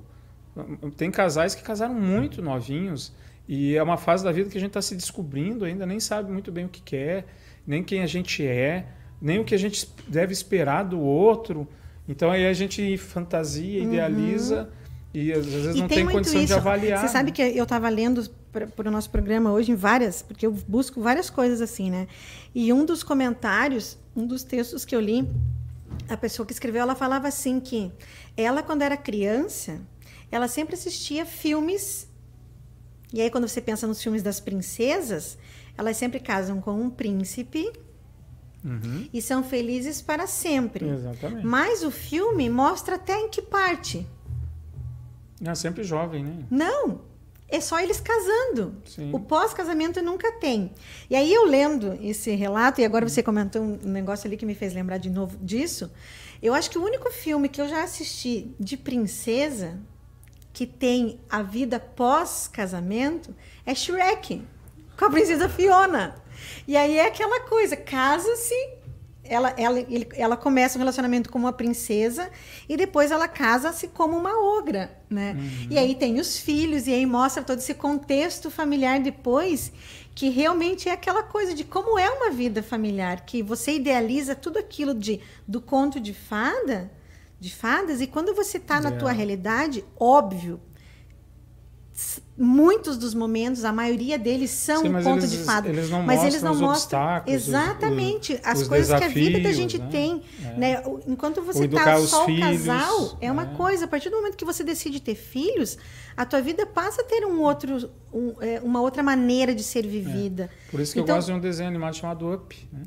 Tem casais que casaram muito novinhos e é uma fase da vida que a gente está se descobrindo ainda, nem sabe muito bem o que quer, nem quem a gente é, nem o que a gente deve esperar do outro. Então aí a gente fantasia, idealiza e às vezes Uhum. E não tem tem, condição de isso. avaliar. Você sabe que eu estava lendo para o nosso programa hoje em várias, porque eu busco várias coisas assim, né? E um dos comentários, um dos textos que eu li, a pessoa que escreveu, ela falava assim que ela quando era criança, ela sempre assistia filmes E aí, quando você pensa nos filmes das princesas, elas sempre casam com um príncipe Uhum. e são felizes para sempre. Exatamente. Mas o filme mostra até em que parte. É sempre jovem, né? Não, é só eles casando. Sim. O pós-casamento nunca tem. E aí eu lendo esse relato, e agora você comentou um negócio ali que me fez lembrar de novo disso. Eu acho que o único filme que eu já assisti de princesa que tem a vida pós-casamento é Shrek, com a princesa Fiona. E aí é aquela coisa, casa-se, ela, ela, ele- ela começa um relacionamento como uma princesa e depois ela casa-se como uma ogra, né? E aí tem os filhos e aí mostra todo esse contexto familiar depois que realmente é aquela coisa de como é uma vida familiar, que você idealiza tudo aquilo de do conto de fada, de fadas e quando você está na É. tua realidade, óbvio, muitos dos momentos, a maioria deles são Sim, um eles- de fada. eles não mas eles não os mostram exatamente os- as os coisas que a vida da gente né? tem, É. né? Enquanto você está só o casal, é uma né? coisa. A partir do momento que você decide ter filhos, a tua vida passa a ter um outro, um, é, uma outra maneira de ser vivida. Por isso que Então- eu gosto de um desenho animado chamado Up. Né?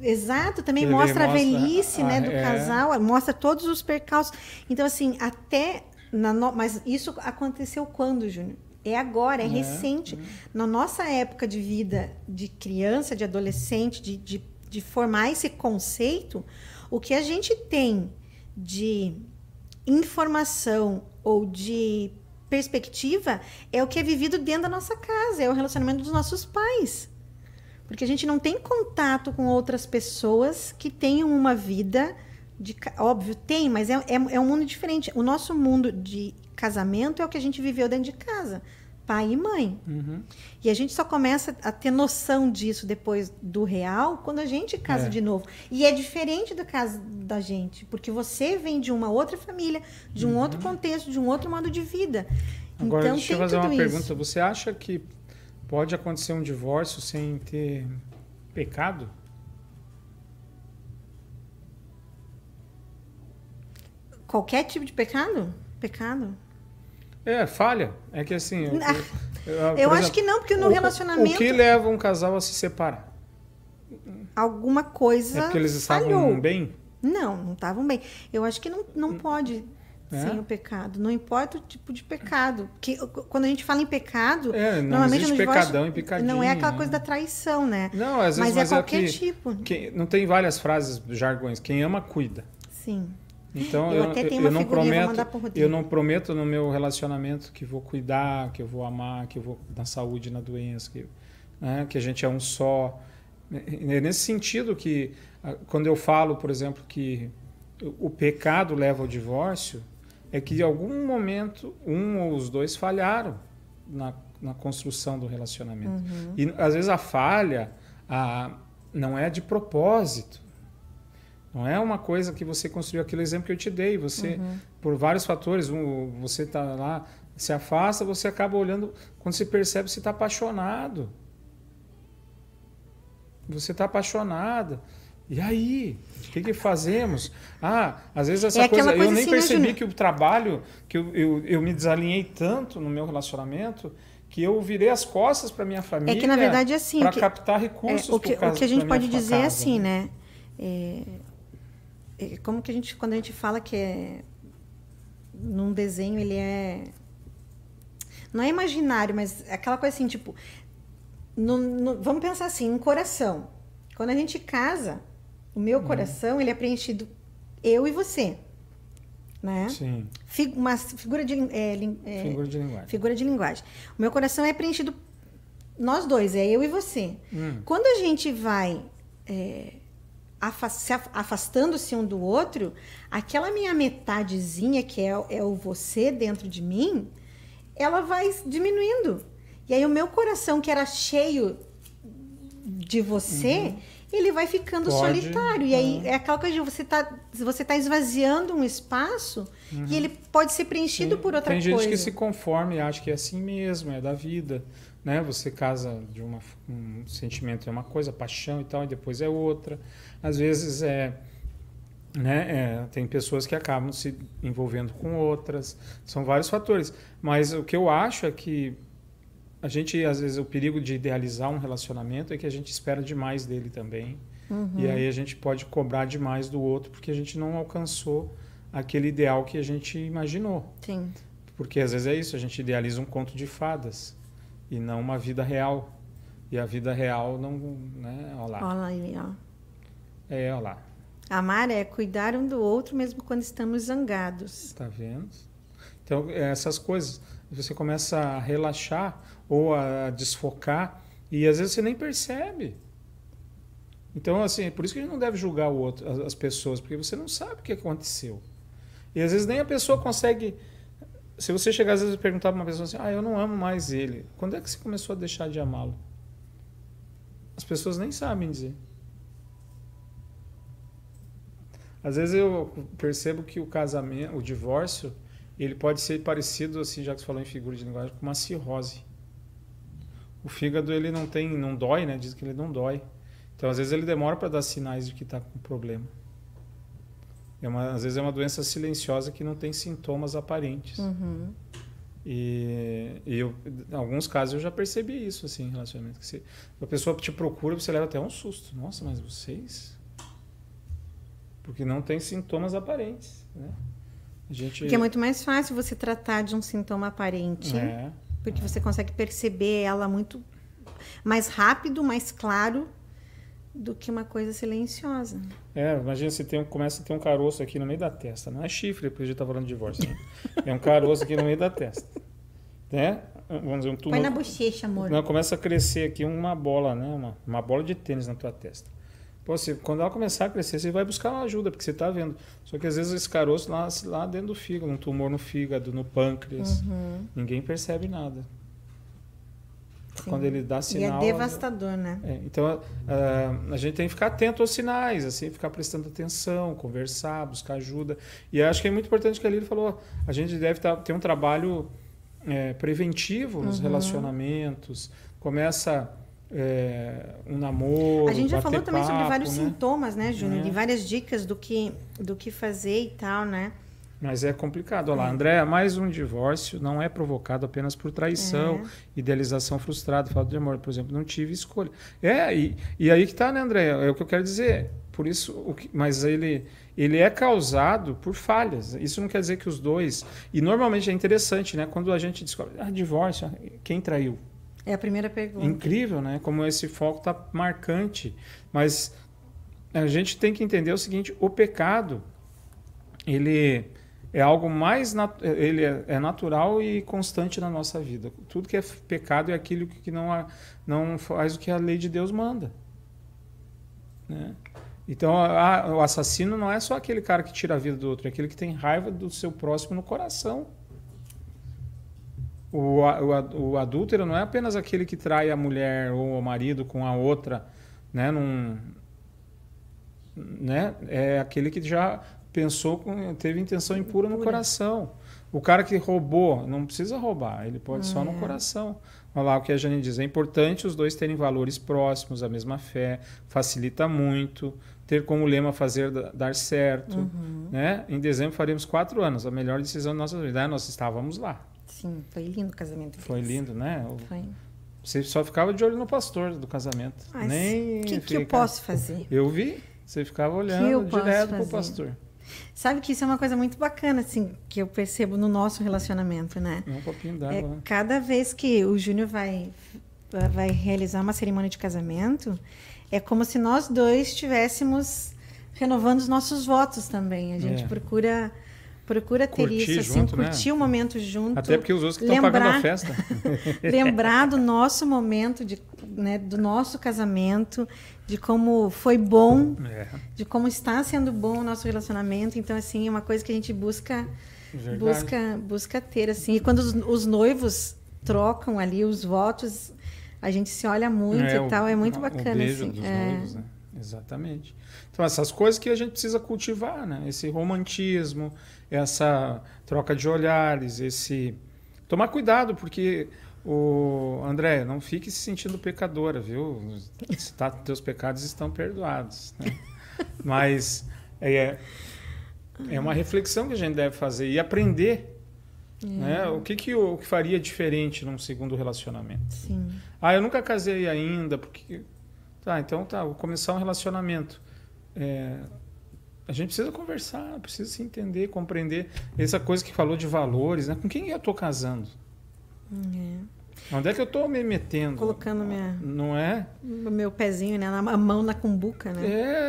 Exato, também Ele mostra a mostra velhice, a- né, do é. casal, mostra todos os percalços. Então, assim, até. Na no- Mas isso aconteceu quando, Júnior? É agora, é, É, recente. Na nossa época de vida de criança, de adolescente, de, de, de formar esse conceito, o que a gente tem de informação ou de perspectiva é o que é vivido dentro da nossa casa, é o relacionamento dos nossos pais. Porque a gente não tem contato com outras pessoas que tenham uma vida de. Óbvio, tem, mas é, é, é um mundo diferente. O nosso mundo de casamento é o que a gente viveu dentro de casa. Pai e mãe. Uhum. E a gente só começa a ter noção disso depois do real quando a gente casa É. de novo. E é diferente do caso da gente, porque você vem de uma outra família, de um outro contexto, de um outro modo de vida. Uhum. Agora, então deixa eu fazer uma isso. pergunta. Você acha que pode acontecer um divórcio sem ter pecado? Qualquer tipo de pecado? Pecado? É, falha. É que assim. Eu, Ah, eu- Eu acho que não, porque no o- relacionamento O que leva um casal a se separar? alguma coisa É porque eles estavam falhou. bem? Não, não estavam bem. Eu acho que não, não pode É? sem o pecado. Não importa o tipo de pecado. Que, quando a gente fala em pecado, É, não normalmente existe pecadão e picadinho. não é aquela né? coisa da traição, né? Não, às vezes Mas, mas é qualquer que, tipo. que- não tem várias frases, jargões. Quem ama, cuida. Sim. Então Eu eu, até eu, tenho eu uma não prometo, eu não prometo no meu relacionamento que vou cuidar, que eu vou amar, que eu vou na saúde, na doença, que, né, que a gente é um só. É nesse sentido que ah, quando eu falo, por exemplo, que o o pecado leva ao divórcio, é que em algum momento um ou os dois falharam na, na construção do relacionamento. Uhum. E às vezes a falha a, não é de propósito. Não é uma coisa que você construiu aquele exemplo que eu te dei. Você, Uhum. por vários fatores, um, você está lá, se afasta, você acaba olhando, quando você percebe, você está apaixonado. Você está apaixonada. E aí? O que, que fazemos? Ah, às vezes essa É coisa. coisa eu nem assim, né, percebi Júnior? que o trabalho, que eu, eu, eu me desalinhei tanto no meu relacionamento, que eu virei as costas para minha família. É que na verdade é assim. Para captar é, recursos o, que, o que a gente pode dizer é casa, assim, né? É, é como que a gente, quando a gente fala que é num desenho ele é não é imaginário, mas é aquela coisa assim, tipo, no- no- vamos pensar assim, um coração. Quando a gente casa, o meu coração ele é preenchido eu e você, né? Sim, Fi- uma figura de é, é, figura de linguagem. figura de linguagem. O meu coração é preenchido nós dois, é eu e você. Hum, Quando a gente vai é, afastando-se um do outro, aquela minha metadezinha, que é, é o você dentro de mim, ela vai diminuindo. E aí o meu coração, que era cheio de você, ele vai ficando Uhum. Pode, solitário. E aí uhum. é aquela coisa de você tá, você tá esvaziando um espaço e ele pode ser preenchido Sim. por outra Tem coisa. gente que se conforma e acha que é assim mesmo, é da vida. Né? Você casa de uma, um sentimento é uma coisa, paixão e tal, e depois é outra. Às vezes é, né, é, tem pessoas que acabam se envolvendo com outras. São vários fatores. Mas o que eu acho é que a gente, às vezes, o perigo de idealizar um relacionamento é que a gente espera demais dele também. Uhum. E aí a gente pode cobrar demais do outro porque a gente não alcançou aquele ideal que a gente imaginou. Sim. Porque às vezes é isso, a gente idealiza um conto de fadas e não uma vida real. E a vida real não, né, olha lá. Olha aí, ó. É, olha lá. Amar é cuidar um do outro mesmo quando estamos zangados. Tá vendo? Então, essas coisas, você começa a relaxar ou a desfocar e às vezes você nem percebe. Então, assim, é por isso que a gente não deve julgar o outro, as pessoas, porque você não sabe o que aconteceu. E às vezes nem a pessoa consegue. Se você chegar às vezes e perguntar para uma pessoa assim, ah, eu não amo mais ele. Quando é que você começou a deixar de amá-lo? As pessoas nem sabem dizer. Às vezes eu percebo que o casamento, o divórcio, ele pode ser parecido, assim, já que você falou em figura de linguagem, com uma cirrose. O fígado ele não tem, não dói, né? Diz que ele não dói. Então, às vezes ele demora para dar sinais de que está com problema. É uma, às vezes é uma doença silenciosa que não tem sintomas aparentes. Uhum. E, e eu, em alguns casos eu já percebi isso assim em relacionamento. Que se a pessoa te procura, você leva até um susto. Nossa, mas vocês? Porque não tem sintomas aparentes, né? A gente Porque é muito mais fácil você tratar de um sintoma aparente, é, porque você consegue perceber ela muito mais rápido, mais claro do que uma coisa silenciosa. é, imagina você tem um, começa a ter um caroço aqui no meio da testa. Não é chifre, porque a gente tá falando de divórcio. Né? É um caroço aqui no meio da testa. Né? Vamos dizer, um Põe tumor. na bochecha, amor. Não, começa a crescer aqui uma bola, né? Uma, uma bola de tênis na tua testa. Pô, você, quando ela começar a crescer, você vai buscar uma ajuda, porque você está vendo. Só que às vezes esse caroço lá, lá dentro do fígado, um tumor no fígado, no pâncreas. Uhum. Ninguém percebe nada. Sim. Quando ele dá E sinal. é devastador, né? É, então a, a gente tem que ficar atento aos sinais, assim, ficar prestando atenção, conversar, buscar ajuda. E acho que é muito importante que a Lili falou, a gente deve tá, ter um trabalho é, preventivo nos Uhum. relacionamentos. Começa é, um namoro. A gente já falou também sobre papo, vários né? sintomas, né, Júnior? É. De várias dicas do que, do que fazer e tal, né? Mas é complicado. Olha lá, Andréa, mais um divórcio não é provocado apenas por traição, idealização frustrada, falta de amor. Por exemplo, não tive escolha. É, e, e aí que tá, né, Andréa? É o que eu quero dizer. Por isso, o que, mas ele, ele é causado por falhas. Isso não quer dizer que os dois. E normalmente é interessante, né? Quando a gente descobre, ah, divórcio, quem traiu? É a primeira pergunta. Incrível, né? Como esse foco tá marcante. Mas a gente tem que entender o seguinte: o pecado, ele é algo mais ele é, é natural e constante na nossa vida. Tudo que é pecado é aquilo que não, não faz o que a lei de Deus manda. Né? Então, a- o assassino não é só aquele cara que tira a vida do outro, é aquele que tem raiva do seu próximo no coração. O, o, o adúltero não é apenas aquele que trai a mulher ou o marido com a outra, né? Num, né? É aquele que já pensou, com, teve intenção impura no Impura. coração. O cara que roubou, não precisa roubar, ele pode só no É. coração. Olha lá o que a Jane diz. É importante os dois terem valores próximos, a mesma fé, facilita muito. Ter como lema fazer da- dar certo. Uhum. Né? Em dezembro faremos quatro anos, a melhor decisão da nossa vida. Ah, Nós estávamos lá. Sim, foi lindo o casamento. Foi lindo, né? Foi. Você só ficava de olho no pastor do casamento. Mas Nem o que, que eu posso fazer? Eu vi. Você ficava olhando direto pro fazer? pastor. Sabe que isso é uma coisa muito bacana, assim, que eu percebo no nosso relacionamento, né? Um copinho É, d'água. né? cada vez que o Júnior vai, vai realizar uma cerimônia de casamento, é como se nós dois estivéssemos renovando os nossos votos também. A gente É. procura procura ter Curtir isso, assim, junto, né? curtir o momento junto. Até porque os outros que estão pagando a lembrar- festa. lembrar do nosso momento, de, né, do nosso casamento, de como foi bom, É, de como está sendo bom o nosso relacionamento. Então, assim, é uma coisa que a gente busca verdade. busca busca ter assim e quando os, os noivos trocam ali os votos a gente se olha muito É, e o- tal é muito o bacana beijo assim dos é. noivos, né? Exatamente. Então, essas coisas que a gente precisa cultivar, né? Esse romantismo, essa troca de olhares, esse. Tomar cuidado, porque o André, não fique se sentindo pecadora, viu? Se tá, teus pecados estão perdoados. né? Mas é, é uma reflexão que a gente deve fazer e aprender Né? O que, que eu faria diferente num segundo relacionamento? Sim. Ah, eu nunca casei ainda, porque. Tá, então tá, vou começar um relacionamento. É, a gente precisa conversar, precisa se entender, compreender. Essa coisa que falou de valores, né? Com quem eu estou casando? É. Onde é que eu estou me metendo? Colocando minha, Não é? meu pezinho, né? na- A mão na cumbuca, né?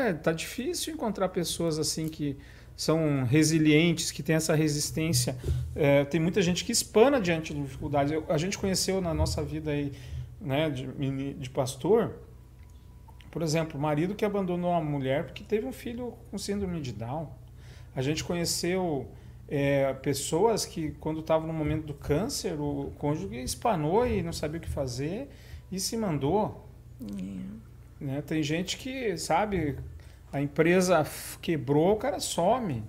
É, tá difícil encontrar pessoas assim que são resilientes, que têm essa resistência. É, tem muita gente que espana diante de dificuldades. Eu- a gente conheceu na nossa vida aí, né, de, de pastor, por exemplo, o marido que abandonou a mulher porque teve um filho com síndrome de Down. A gente conheceu é, pessoas que, quando estavam no momento do câncer, o cônjuge espanou e não sabia o que fazer e se mandou. Né? Tem gente que, sabe, a empresa quebrou, o cara some.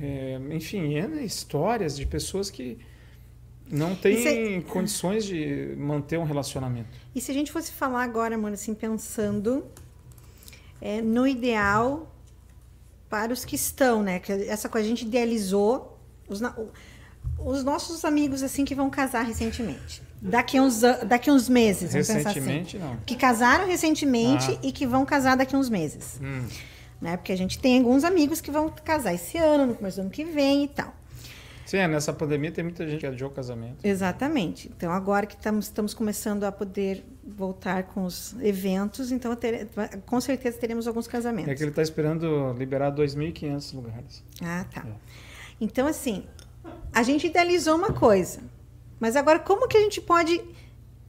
É, enfim, N histórias de pessoas que não têm condições de manter um relacionamento. E se a gente fosse falar agora, mano, assim, pensando é, no ideal para os que estão, né? Que essa coisa a gente idealizou os, na- os nossos amigos assim que vão casar recentemente. Daqui a uns, daqui uns meses, vamos pensar assim. Recentemente, não. Que casaram recentemente Ah. e que vão casar daqui a uns meses. Hum. Né? Porque a gente tem alguns amigos que vão casar esse ano, no começo do ano que vem e tal. Sim, é, nessa pandemia tem muita gente que adiou o casamento. Exatamente. Então, agora que estamos, estamos começando a poder voltar com os eventos, então tere- com certeza teremos alguns casamentos. É que ele está esperando liberar 2.500 lugares. Ah, tá. É. Então, assim, a gente idealizou uma coisa, mas agora como que a gente pode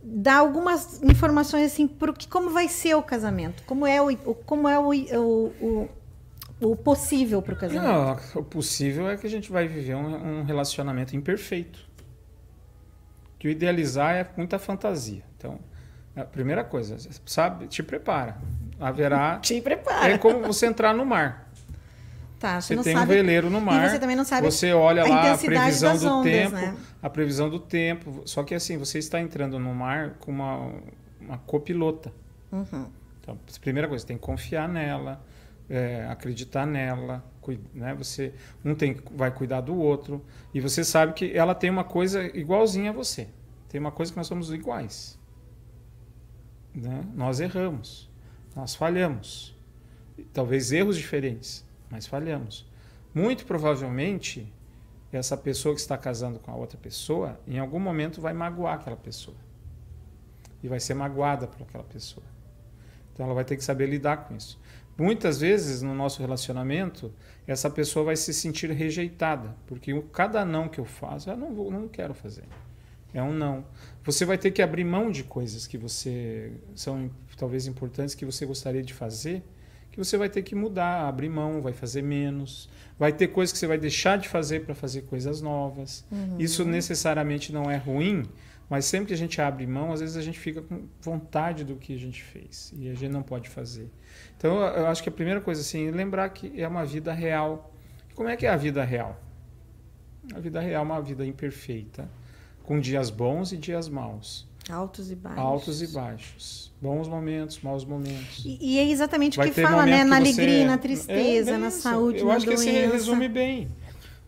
dar algumas informações assim para que como vai ser o casamento? Como é o- como é o, o, o, o possível para o casamento? Não, o possível é que a gente vai viver um, um relacionamento imperfeito. Que o idealizar é muita fantasia. Então, a primeira coisa, sabe, te prepara. Haverá. Te prepara. É como você entrar no mar. Tá, Você não tem um sabe- veleiro no mar. E você também não sabe Você olha a lá a previsão do ondas, tempo, né? a previsão do tempo. Só que assim, você está entrando no mar com uma, uma copilota. Uhum. Então, primeira coisa, tem que confiar nela, é, acreditar nela, né? Você um tem vai cuidar do outro e você sabe que ela tem uma coisa igualzinha a você. Tem uma coisa que nós somos iguais. Né? Nós erramos, nós falhamos, talvez erros diferentes, mas falhamos. Muito provavelmente essa pessoa que está casando com a outra pessoa, em algum momento vai magoar aquela pessoa e vai ser magoada por aquela pessoa. Então ela vai ter que saber lidar com isso. Muitas vezes no nosso relacionamento, essa pessoa vai se sentir rejeitada, porque cada não que eu faço, eu não, vou, não quero fazer. É um não. Você vai ter que abrir mão de coisas que você são talvez importantes que você gostaria de fazer, que você vai ter que mudar, abrir mão, vai fazer menos. Vai ter coisas que você vai deixar de fazer para fazer coisas novas. Isso necessariamente não é ruim, mas sempre que a gente abre mão, às vezes a gente fica com vontade do que a gente fez e a gente não pode fazer. Então, eu acho que a primeira coisa assim, é lembrar que é uma vida real. Como é que é a vida real? A vida real é uma vida imperfeita, com dias bons e dias maus, Altos e baixos. altos e baixos, bons momentos, maus momentos. E, e é exatamente o que fala, né? Na você- alegria, na É, tristeza, bem na isso. saúde, Eu na acho que esse resume bem.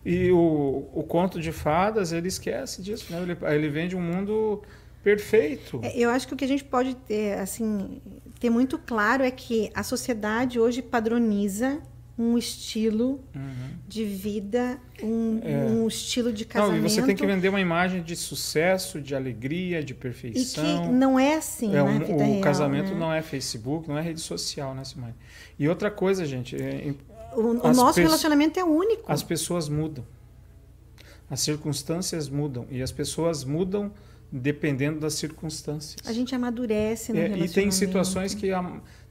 E o, o conto de fadas, ele esquece disso, né? Ele, ele vem de um mundo perfeito. É, Eu acho que o que a gente pode ter, assim, ter muito claro é que a sociedade hoje padroniza um estilo Uhum. de vida, um, É. um estilo de Não, casamento. e você tem que vender uma imagem de sucesso, de alegria, de e que perfeição. não é assim, É um- o real, casamento né? não é Facebook, não é rede social, né, Simone? E outra coisa, gente, é- O, o nosso relacionamento é único. as pessoas mudam. As circunstâncias mudam. E as pessoas mudam dependendo das circunstâncias. A gente amadurece no É, e tem situações que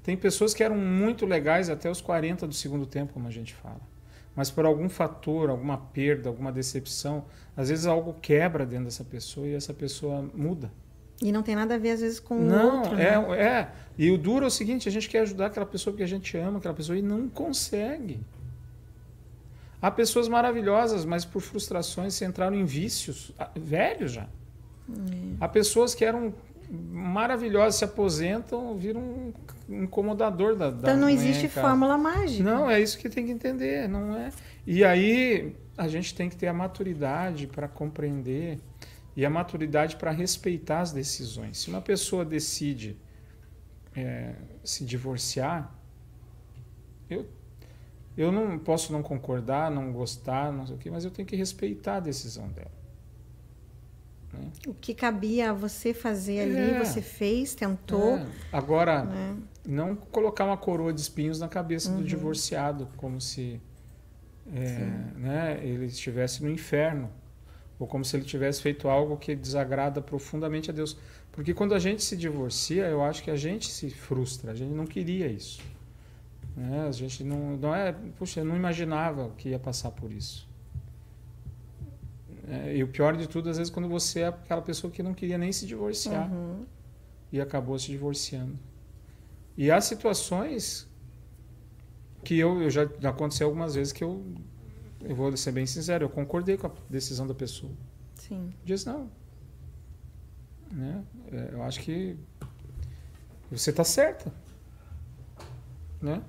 tem pessoas que eram muito legais até os 40 do segundo tempo, como a gente fala. Mas por algum fator, alguma perda, alguma decepção, às vezes algo quebra dentro dessa pessoa e essa pessoa muda. E não tem nada a ver, às vezes, com o Não, outro. é, né? é. E o duro é o seguinte, a gente quer ajudar aquela pessoa porque a gente ama aquela pessoa e não consegue. Há pessoas maravilhosas, mas por frustrações se entraram em vícios ah, velhos já. É. Há pessoas que eram maravilhosas se aposentam, viram um incomodador da, da Então não existe fórmula mágica. Não, é isso que tem que entender, não é? E aí a gente tem que ter a maturidade para compreender e a maturidade para respeitar as decisões. Se uma pessoa decide é, se divorciar, eu, eu não posso não concordar, não gostar, não sei o quê, mas eu tenho que respeitar a decisão dela. Né? O que cabia a você fazer ali, é, você fez, tentou. É. Agora, né? não colocar uma coroa de espinhos na cabeça uhum. do divorciado, como se é, né, ele estivesse no inferno, ou como se ele tivesse feito algo que desagrada profundamente a Deus. Porque quando a gente se divorcia, eu acho que a gente se frustra, a gente não queria isso. Né? A gente não, não é, puxa, eu não imaginava que ia passar por isso. É, e o pior de tudo, às vezes, quando você é aquela pessoa que não queria nem se divorciar uhum. e acabou se divorciando. E há situações que eu, eu já, já aconteceu algumas vezes que eu, eu vou ser bem sincero, eu concordei com a decisão da pessoa. Sim. Diz não. Né? É, eu acho que você está certa. Né?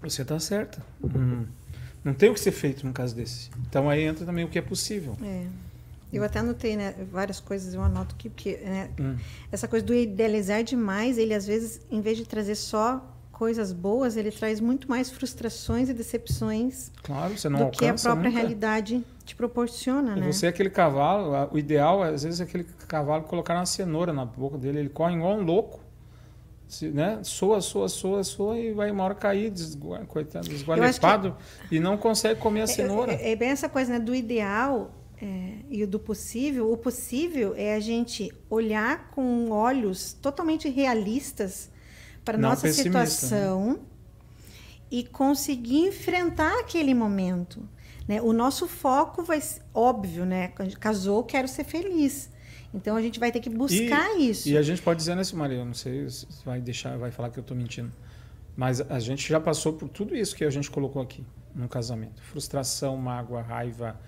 Você está certa. Hum. Não tem o que ser feito num caso desse. Então aí entra também o que é possível. É. Eu até anotei né, várias coisas, eu anoto aqui, porque né, hum. essa coisa do idealizar demais, ele às vezes, em vez de trazer só coisas boas, ele traz muito mais frustrações e decepções claro, você não do que a própria nunca. realidade te proporciona, e né? Você é aquele cavalo, o ideal às vezes é aquele cavalo colocar uma cenoura na boca dele, ele corre igual um louco, né? Soa, soa, soa, soa e vai uma hora cair, coitado, desgualepado que... e não consegue comer a é, cenoura. É, é, é bem essa coisa, né? Do ideal é, e do possível. O possível é a gente olhar com olhos totalmente realistas para nossa né? situação né? e conseguir enfrentar aquele momento. Né? O nosso foco vai ser óbvio, né? Casou, quero ser feliz. Então a gente vai ter que buscar e, isso. E a gente pode dizer, né, Maria? Eu não sei se vai deixar, vai falar que eu estou mentindo. Mas a gente já passou por tudo isso que a gente colocou aqui no casamento: frustração, mágoa, raiva,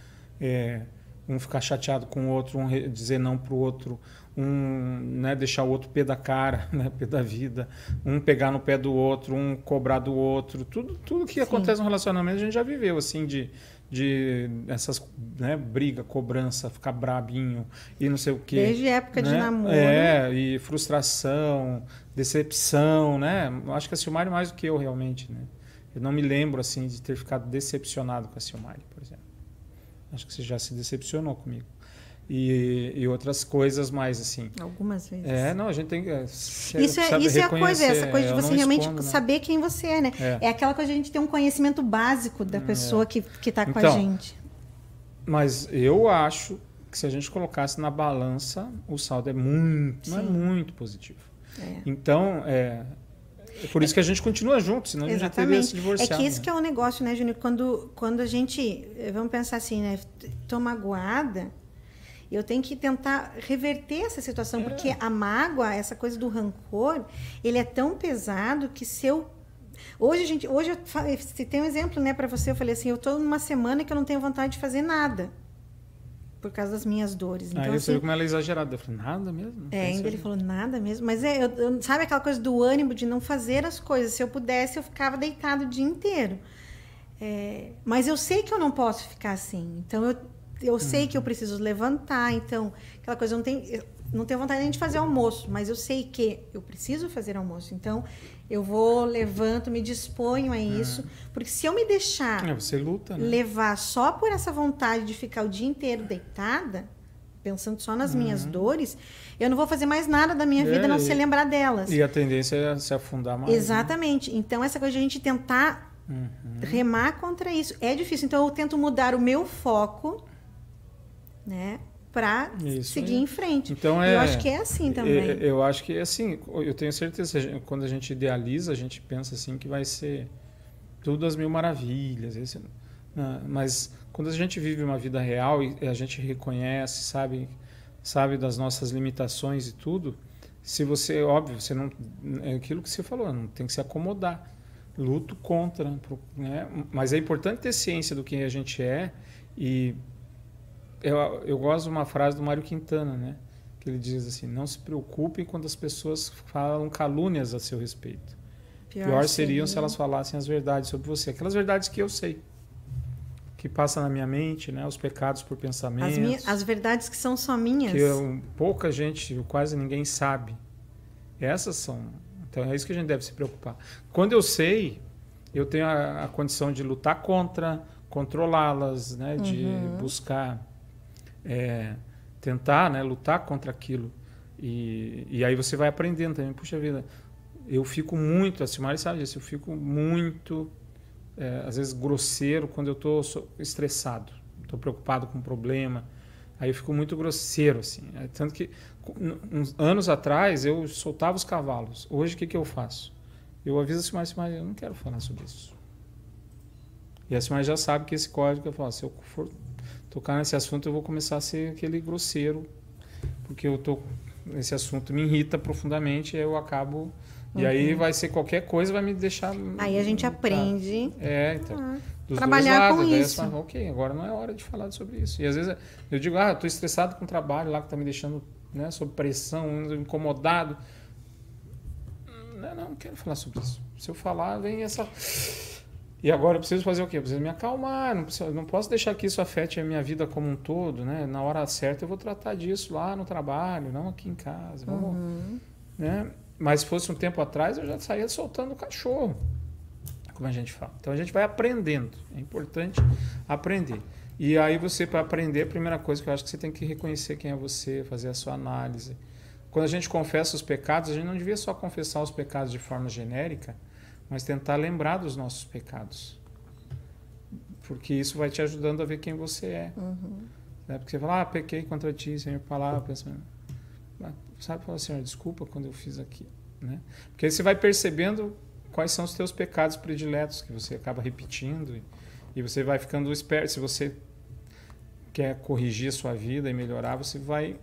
é, um ficar chateado com o outro, um dizer não para o outro, um né, deixar o outro pé da cara, né, pé da vida, um pegar no pé do outro, um cobrar do outro, tudo, tudo que Sim. acontece no relacionamento a gente já viveu, assim, de, de essas né, briga, cobrança, ficar brabinho e não sei o quê. Desde época né? de namoro. É, e frustração, decepção, né? Acho que a Silmari mais do que eu realmente, né? Eu não me lembro, assim, de ter ficado decepcionado com a Silmari, por exemplo. Acho que você já se decepcionou comigo e, e outras coisas mais assim. Algumas vezes. É, não, a gente tem que. Isso é, isso é a coisa, essa coisa de você realmente né? saber quem você é, né? É. é. aquela coisa de a gente ter um conhecimento básico da hum, pessoa é. que está com então, a gente. Mas eu acho que se a gente colocasse na balança, o saldo é muito, Sim. é muito positivo. É. Então, é, é por isso que a gente continua junto, senão Exatamente. a gente já teria se divorciado. É que esse né? que é o negócio, né, Júnior? Quando, quando a gente, vamos pensar assim, né, tô magoada, eu tenho que tentar reverter essa situação, é. porque a mágoa, essa coisa do rancor, ele é tão pesado que se eu Hoje, gente, hoje eu tem um exemplo, né, para você, eu falei assim, eu estou numa semana que eu não tenho vontade de fazer nada por causa das minhas dores. Então, Aí você assim, viu como ela é exagerada. Eu falei, nada mesmo? É, ainda ele falou, nada mesmo. Mas é, eu, eu, sabe aquela coisa do ânimo de não fazer as coisas? Se eu pudesse, eu ficava deitado o dia inteiro. É, mas eu sei que eu não posso ficar assim. Então, eu eu sei que eu preciso levantar, então, aquela coisa, eu não tenho, não tenho vontade nem de fazer almoço, mas eu sei que eu preciso fazer almoço. Então, eu vou, levanto, me disponho a isso, porque se eu me deixar é, você luta, né? levar só por essa vontade de ficar o dia inteiro deitada, pensando só nas uhum. minhas dores, eu não vou fazer mais nada da minha vida, é, não se lembrar delas. E a tendência é se afundar mais. Né? Exatamente. Né? Então, essa coisa de a gente tentar uhum. remar contra isso. É difícil. Então, eu tento mudar o meu foco né? Para seguir em frente. Então é, eu acho que é assim também. Eu, eu acho que é assim. Eu tenho certeza quando a gente idealiza, a gente pensa assim que vai ser tudo as mil maravilhas. Esse, né? mas quando a gente vive uma vida real e a gente reconhece, sabe, sabe das nossas limitações e tudo, se você, óbvio, você não é aquilo que você falou, não tem que se acomodar. Luto contra, né? Mas é importante ter ciência do que a gente é e eu, eu gosto de uma frase do Mário Quintana, né? que ele diz assim: não se preocupem quando as pessoas falam calúnias a seu respeito. Pior, Pior seriam seria... se elas falassem as verdades sobre você, aquelas verdades que eu sei que passa na minha mente, né? Os pecados por pensamentos. As, minha, as verdades que são só minhas. Que eu, pouca gente, quase ninguém sabe. Essas são. Então é isso que a gente deve se preocupar. Quando eu sei, eu tenho a, a condição de lutar contra, controlá-las, né? De uhum. buscar, é, tentar, né? Lutar contra aquilo. E, e aí você vai aprendendo também. Puxa vida, eu fico muito, a Silmari sabe disso, eu fico muito é, às vezes grosseiro quando eu estou estressado, estou preocupado com um problema. Aí eu fico muito grosseiro, assim. É, tanto que uns anos atrás eu soltava os cavalos. Hoje o que, que eu faço? Eu aviso a Simar, Simar, eu não quero falar sobre isso. E a Simar já sabe que esse código, eu falo, se eu for tocar nesse assunto, eu vou começar a ser aquele grosseiro, porque eu tô esse assunto me irrita profundamente, eu acabo e aí uhum. vai ser qualquer coisa, vai me deixar. Aí a gente aprende. É, então. Ah, trabalhar lados, com isso. Falo, ok, agora não é hora de falar sobre isso. E às vezes eu digo, ah, estou estressado com o trabalho lá que está me deixando né, sob pressão, incomodado. Não, não, não quero falar sobre isso. Se eu falar, vem essa. E agora eu preciso fazer o quê? Eu preciso me acalmar, não, preciso, não posso deixar que isso afete a minha vida como um todo, né? Na hora certa eu vou tratar disso lá no trabalho, não aqui em casa. Vamos, uhum. né? Mas se fosse um tempo atrás, eu já saía soltando o cachorro, como a gente fala. Então a gente vai aprendendo. É importante aprender. E aí você, para aprender, a primeira coisa que eu acho que você tem que reconhecer quem é você, fazer a sua análise. Quando a gente confessa os pecados, a gente não devia só confessar os pecados de forma genérica, mas tentar lembrar dos nossos pecados. Porque isso vai te ajudando a ver quem você é. Uhum. Né? Porque você fala, ah, pequei contra ti, sem palavra, pensamento sabe? Falar, Senhor, desculpa quando eu fiz aqui, né? Porque aí você vai percebendo quais são os teus pecados prediletos que você acaba repetindo e, e você vai ficando esperto. Se você quer corrigir a sua vida e melhorar, você vai,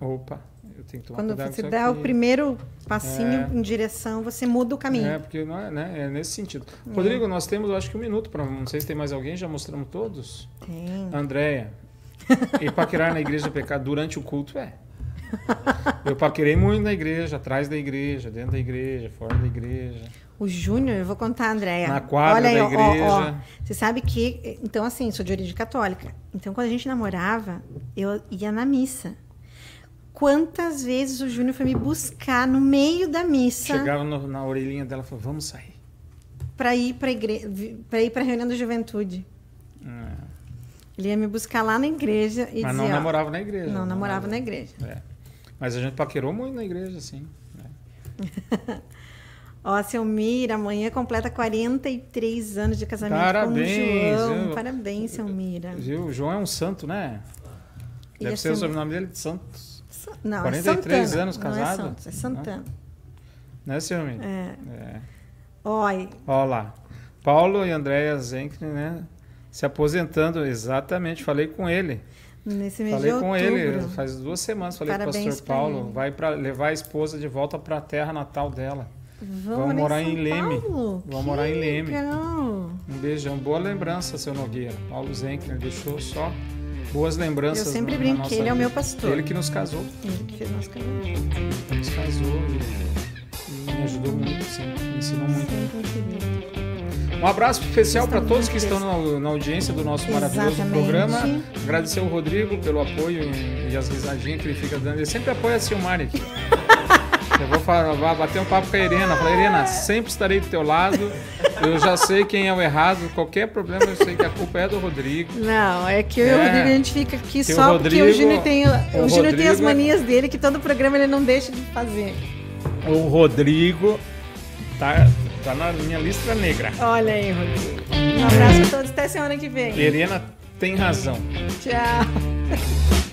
opa, eu tenho que tomar Quando cuidado você dá o primeiro passinho é, em direção, você muda o caminho. É, porque não é, né, é nesse sentido. É. Rodrigo, nós temos, acho que um minuto para, não sei se tem mais alguém, já mostramos todos. Tem. Andréia. E paquerar na igreja pecado durante o culto é. Eu paquerei muito na igreja, atrás da igreja, dentro da igreja, fora da igreja. O Júnior, eu vou contar, Andréia. Na quadra Olha da igreja. Ó, ó, você sabe que, então assim, sou de origem católica. Então quando a gente namorava, eu ia na missa. Quantas vezes o Júnior foi me buscar no meio da missa? Chegava no, na orelhinha dela e falou: "Vamos sair". Para ir para ir para reunião da juventude. É. Ele ia me buscar lá na igreja e Mas dizia, não namorava na igreja. Não, namorava na igreja. É. Mas a gente paquerou muito na igreja, sim. Né? Ó, Selmira, amanhã completa 43 anos de casamento Parabéns, com o João. Parabéns, Selmira. Viu? O João é um santo, né? Deve ser o sobrenome dele de Santos. Não, 43 é Santana. anos casado? Não é Santos, é Santana. Né, Selmira? É. é. Oi. Olha lá. Paulo e Andréia Zenkner, né? Se aposentando, exatamente. Falei com ele. Nesse mês falei de com outubro. ele, faz duas semanas, falei com o pastor Paulo, vai para levar a esposa de volta para a terra natal dela. Vamos, Vamos morar em, em Leme. Paulo? Vamos que morar em Leme. Legal. Um beijão, boa lembrança, seu Nogueira. Paulo Zenkner deixou só boas lembranças. Eu sempre brinco que ele é o meu pastor. Ele que nos casou. Ele que fez nosso casamento. Nos casou e, e me ajudou muito, sim. Me ensinou muito. Um abraço especial para todos que estão na, na, audiência do nosso maravilhoso Exatamente. programa. Agradecer ao Rodrigo pelo apoio e, e as risadinhas que ele fica dando. Ele sempre apoia a Silmari aqui. Eu vou, falar, bater um papo com a Irena. Falei, Irena, sempre estarei do teu lado. Eu já sei quem é o errado. Qualquer problema, eu sei que a culpa é do Rodrigo. Não, é que eu é, o Rodrigo a gente fica aqui só Rodrigo, porque o Júnior tem, o, o Júnior tem as manias dele que todo programa ele não deixa de fazer. O Rodrigo tá Tá na minha lista negra. Olha aí, Rodrigo. Um abraço a todos. Até semana que vem. Helena tem razão. Tchau. É,